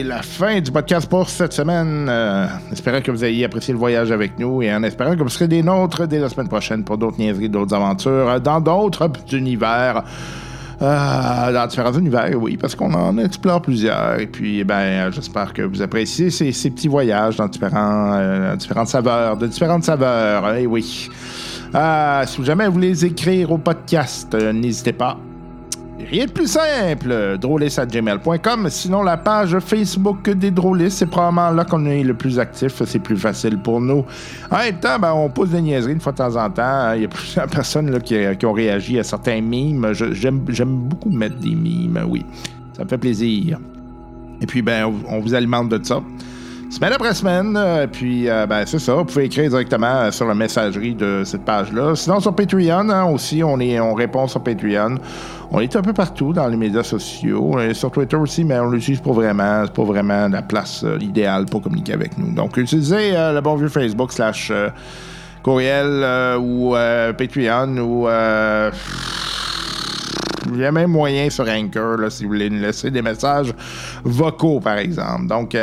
Speaker 2: La fin du podcast pour cette semaine. Euh, que vous ayez apprécié le voyage avec nous et en espérant que vous serez des nôtres dès la semaine prochaine pour d'autres niaiseries, d'autres aventures dans d'autres univers. Euh, dans différents univers, oui, parce qu'on en explore plusieurs. Et puis, ben, euh, j'espère que vous appréciez ces, ces petits voyages dans différents, euh, différentes saveurs, de différentes saveurs. Eh oui. Euh, si jamais vous voulez écrire au podcast, n'hésitez pas. Rien de plus simple, drôliste.gmail.com. Sinon, la page Facebook des drôlistes, c'est probablement là qu'on est le plus actif. C'est plus facile pour nous. En même temps, ben, on pose des niaiseries une fois de temps en temps. Il y a plusieurs personnes qui, ont réagi à certains mimes. J'aime beaucoup mettre des mimes, oui. Ça me fait plaisir. Et puis, ben, on vous alimente de ça. Semaine après semaine, euh, puis euh, ben, c'est ça. Vous pouvez écrire directement euh, sur la messagerie de cette page-là. Sinon, sur Patreon hein, aussi, on, est, on répond sur Patreon. On est un peu partout dans les médias sociaux. Et sur Twitter aussi, mais on l'utilise pour vraiment. C'est pas vraiment la place idéale pour communiquer avec nous. Donc, utilisez le bon vieux Facebook slash courriel ou Patreon ou. il y a même moyen sur Anchor, là, si vous voulez nous laisser des messages vocaux, par exemple. Donc,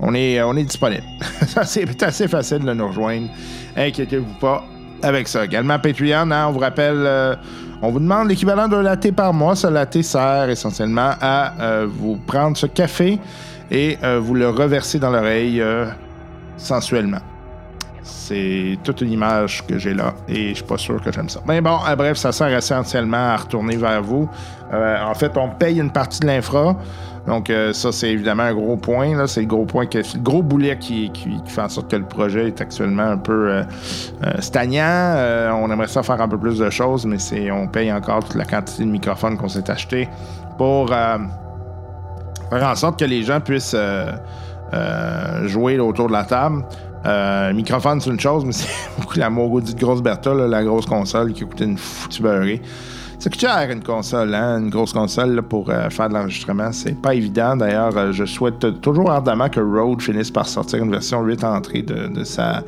Speaker 2: on, est, on est disponible. C'est assez facile de nous rejoindre. Inquiétez-vous pas avec ça. Également, Patreon, hein, on vous rappelle, euh, on vous demande l'équivalent d'un latte par mois. Ce latte sert essentiellement à euh, vous prendre ce café et euh, vous le reverser dans l'oreille euh, sensuellement. C'est toute une image que j'ai là et je suis pas sûr que j'aime ça. Mais bon, euh, bref, ça sert essentiellement à retourner vers vous. Euh, en fait, on paye une partie de l'infra. Donc, euh, ça, c'est évidemment un gros point. C'est le gros point, que, le gros boulet qui, fait en sorte que le projet est actuellement un peu euh, euh, stagnant. On aimerait ça faire un peu plus de choses, mais on paye encore toute la quantité de microphones qu'on s'est acheté pour faire en sorte que les gens puissent jouer autour de la table. Euh, microphone, c'est une chose, mais c'est beaucoup la maudite grosse Bertha, la grosse console qui a coûté une foutue beurrée. Ça coûte cher une console, hein? une grosse console pour euh, faire de l'enregistrement. C'est pas évident. D'ailleurs, euh, je souhaite toujours ardemment que Rode finisse par sortir une version 8 entrée de, sa,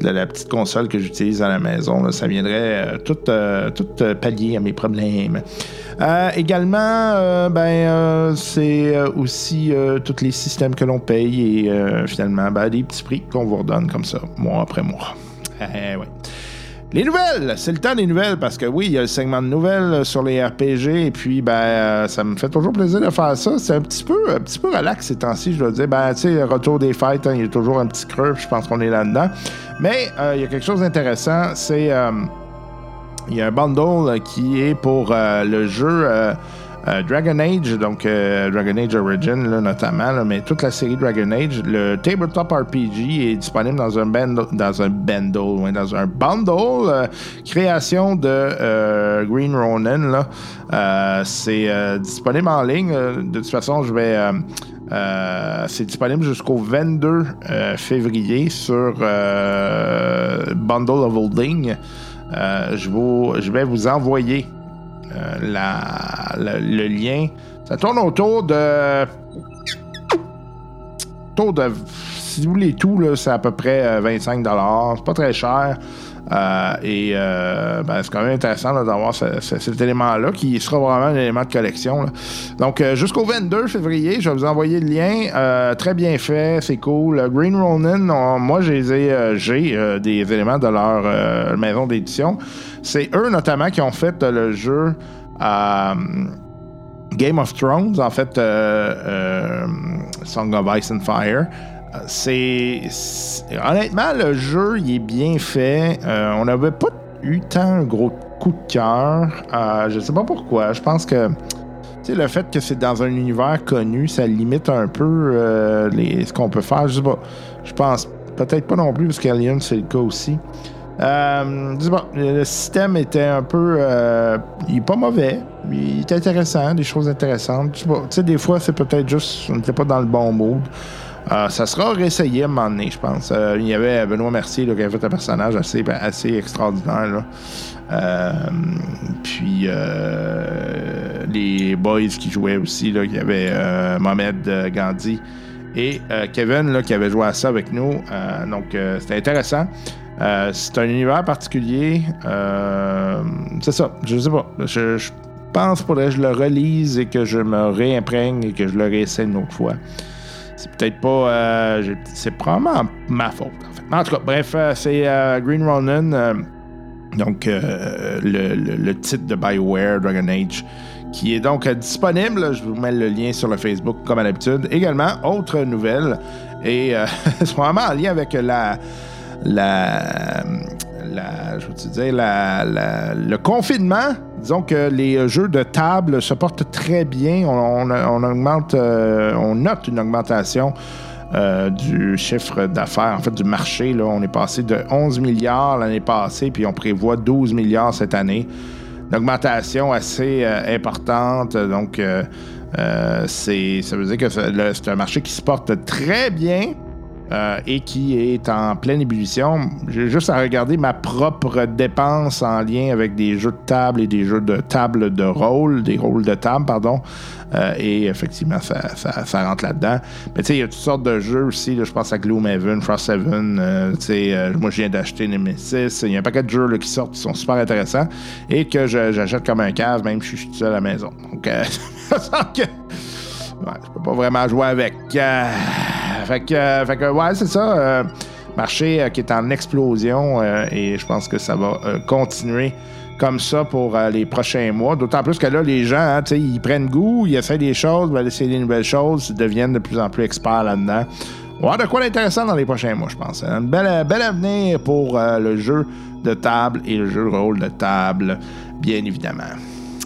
Speaker 2: de la petite console que j'utilise à la maison. Ça viendrait euh, tout, tout pallier à mes problèmes. Également, ben, c'est aussi tous les systèmes que l'on paye et finalement ben, des petits prix qu'on vous redonne comme ça, mois après mois. Eh ouais. Les nouvelles, c'est le temps des nouvelles parce que oui, il y a le segment de nouvelles euh, sur les RPG et puis ben euh, ça me fait toujours plaisir de faire ça. C'est un petit peu un petit peu relax ces temps-ci, je dois dire. Ben tu sais, le retour des fêtes, hein, il y a toujours un petit creux, je pense qu'on est là-dedans. Mais euh, il y a quelque chose d'intéressant, c'est il y a un bundle qui est pour le jeu euh, Dragon Age, donc euh, Dragon Age Origin là, notamment, mais toute la série Dragon Age, le tabletop RPG est disponible dans un bundle, dans un bundle, euh, création de Green Ronin. C'est disponible en ligne. De toute façon, je vais. c'est disponible jusqu'au 22 euh, février sur Bundle of Holding. Je, vais vous envoyer la- le lien. Ça tourne autour de. Autour de. Si vous voulez tout, c'est à peu près euh, 25 C'est pas très cher. Euh, et euh, ben, c'est quand même intéressant d'avoir ce- ce- cet élément-là qui sera vraiment un élément de collection. Donc euh, jusqu'au 22 février, je vais vous envoyer le lien. Très bien fait, c'est cool. Green Ronin, on- moi j'ai des éléments de leur maison d'édition. C'est eux notamment qui ont fait le jeu Game of Thrones, en fait, Song of Ice and Fire. C'est, honnêtement le jeu il est bien fait. Euh, on n'avait pas eu tant un gros coup de cœur. Euh, je sais pas pourquoi. Je pense que le fait que c'est dans un univers connu, ça limite un peu euh, ce qu'on peut faire. Je sais pas. Je pense peut-être pas non plus parce qu'Alien c'est le cas aussi. Je sais pas, le système était un peu. euh, il est pas mauvais. Il est intéressant, des choses intéressantes. Je sais pas, des fois, c'est peut-être juste. On n'était pas dans le bon mood. Euh, ça sera réessayé à un moment donné, je pense. Euh, il y avait Benoît Mercier qui avait fait un personnage assez, assez extraordinaire. Euh, puis euh, les boys qui jouaient aussi, là, il y avait Mohamed Gandhi et Kevin là, qui avait joué à ça avec nous. Donc c'était intéressant. C'est un univers particulier. C'est ça, je sais pas. Je, je pense qu'il faudrait que je le relise et que je me réimprègne et que je le réessaie une autre fois. C'est peut-être pas. euh, c'est probablement ma faute, en fait. En tout cas, bref, euh, c'est euh, Green Ronin. donc, le, titre de BioWare Dragon Age, qui est donc disponible. Je vous mets le lien sur le Facebook, comme à l'habitude. Également, autre nouvelle, et c'est vraiment en lien avec la. la je veux dire, le confinement, disons que les jeux de table se portent très bien. On, euh, note une augmentation euh, du chiffre d'affaires, en fait du marché. Là, on est passé de 11 milliards l'année passée, puis on prévoit 12 milliards cette année. Une augmentation assez euh, importante. Donc, c'est, ça veut dire que c'est un marché qui se porte très bien. Euh, et qui est en pleine ébullition. J'ai juste à regarder ma propre dépense en lien avec des jeux de table et des jeux de table de rôle, des rôles de table, pardon. Euh, et effectivement, ça, rentre là-dedans. Mais tu sais, il y a toutes sortes de jeux aussi. je pense à Gloomhaven, Frosthaven. euh, tu euh, moi, je viens d'acheter Nemesis. Il y a un paquet de jeux qui sortent qui sont super intéressants et que j'achète comme un cave, même si je suis tout seul à la maison. Donc, ça que. Je peux pas vraiment jouer avec. Fait, que, euh, fait que, ouais, c'est ça. euh, marché euh, qui est en explosion euh, et je pense que ça va euh, continuer comme ça pour euh, les prochains mois. D'autant plus que là, les gens, hein, ils prennent goût, ils essaient des choses, veulent essayer des nouvelles choses, ils deviennent de plus en plus experts là-dedans. On va avoir de quoi d'intéressant dans les prochains mois, je pense. Un bel, avenir pour euh, le jeu de table et le jeu de rôle de table, bien évidemment.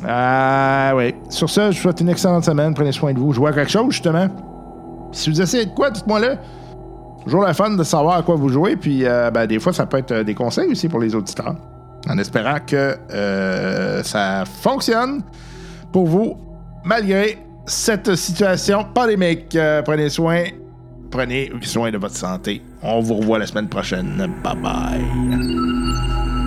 Speaker 2: Ah oui. Sur ce, je vous souhaite une excellente semaine. Prenez soin de vous. Jouez à quelque chose, justement. Si vous essayez de quoi, dites-moi le. Toujours la fun de savoir à quoi vous jouez. Puis, euh, ben, des fois, ça peut être euh, des conseils aussi pour les auditeurs. En espérant que euh, ça fonctionne pour vous, malgré cette situation pandémique. Euh, prenez soin. Prenez soin de votre santé. On vous revoit la semaine prochaine. Bye bye.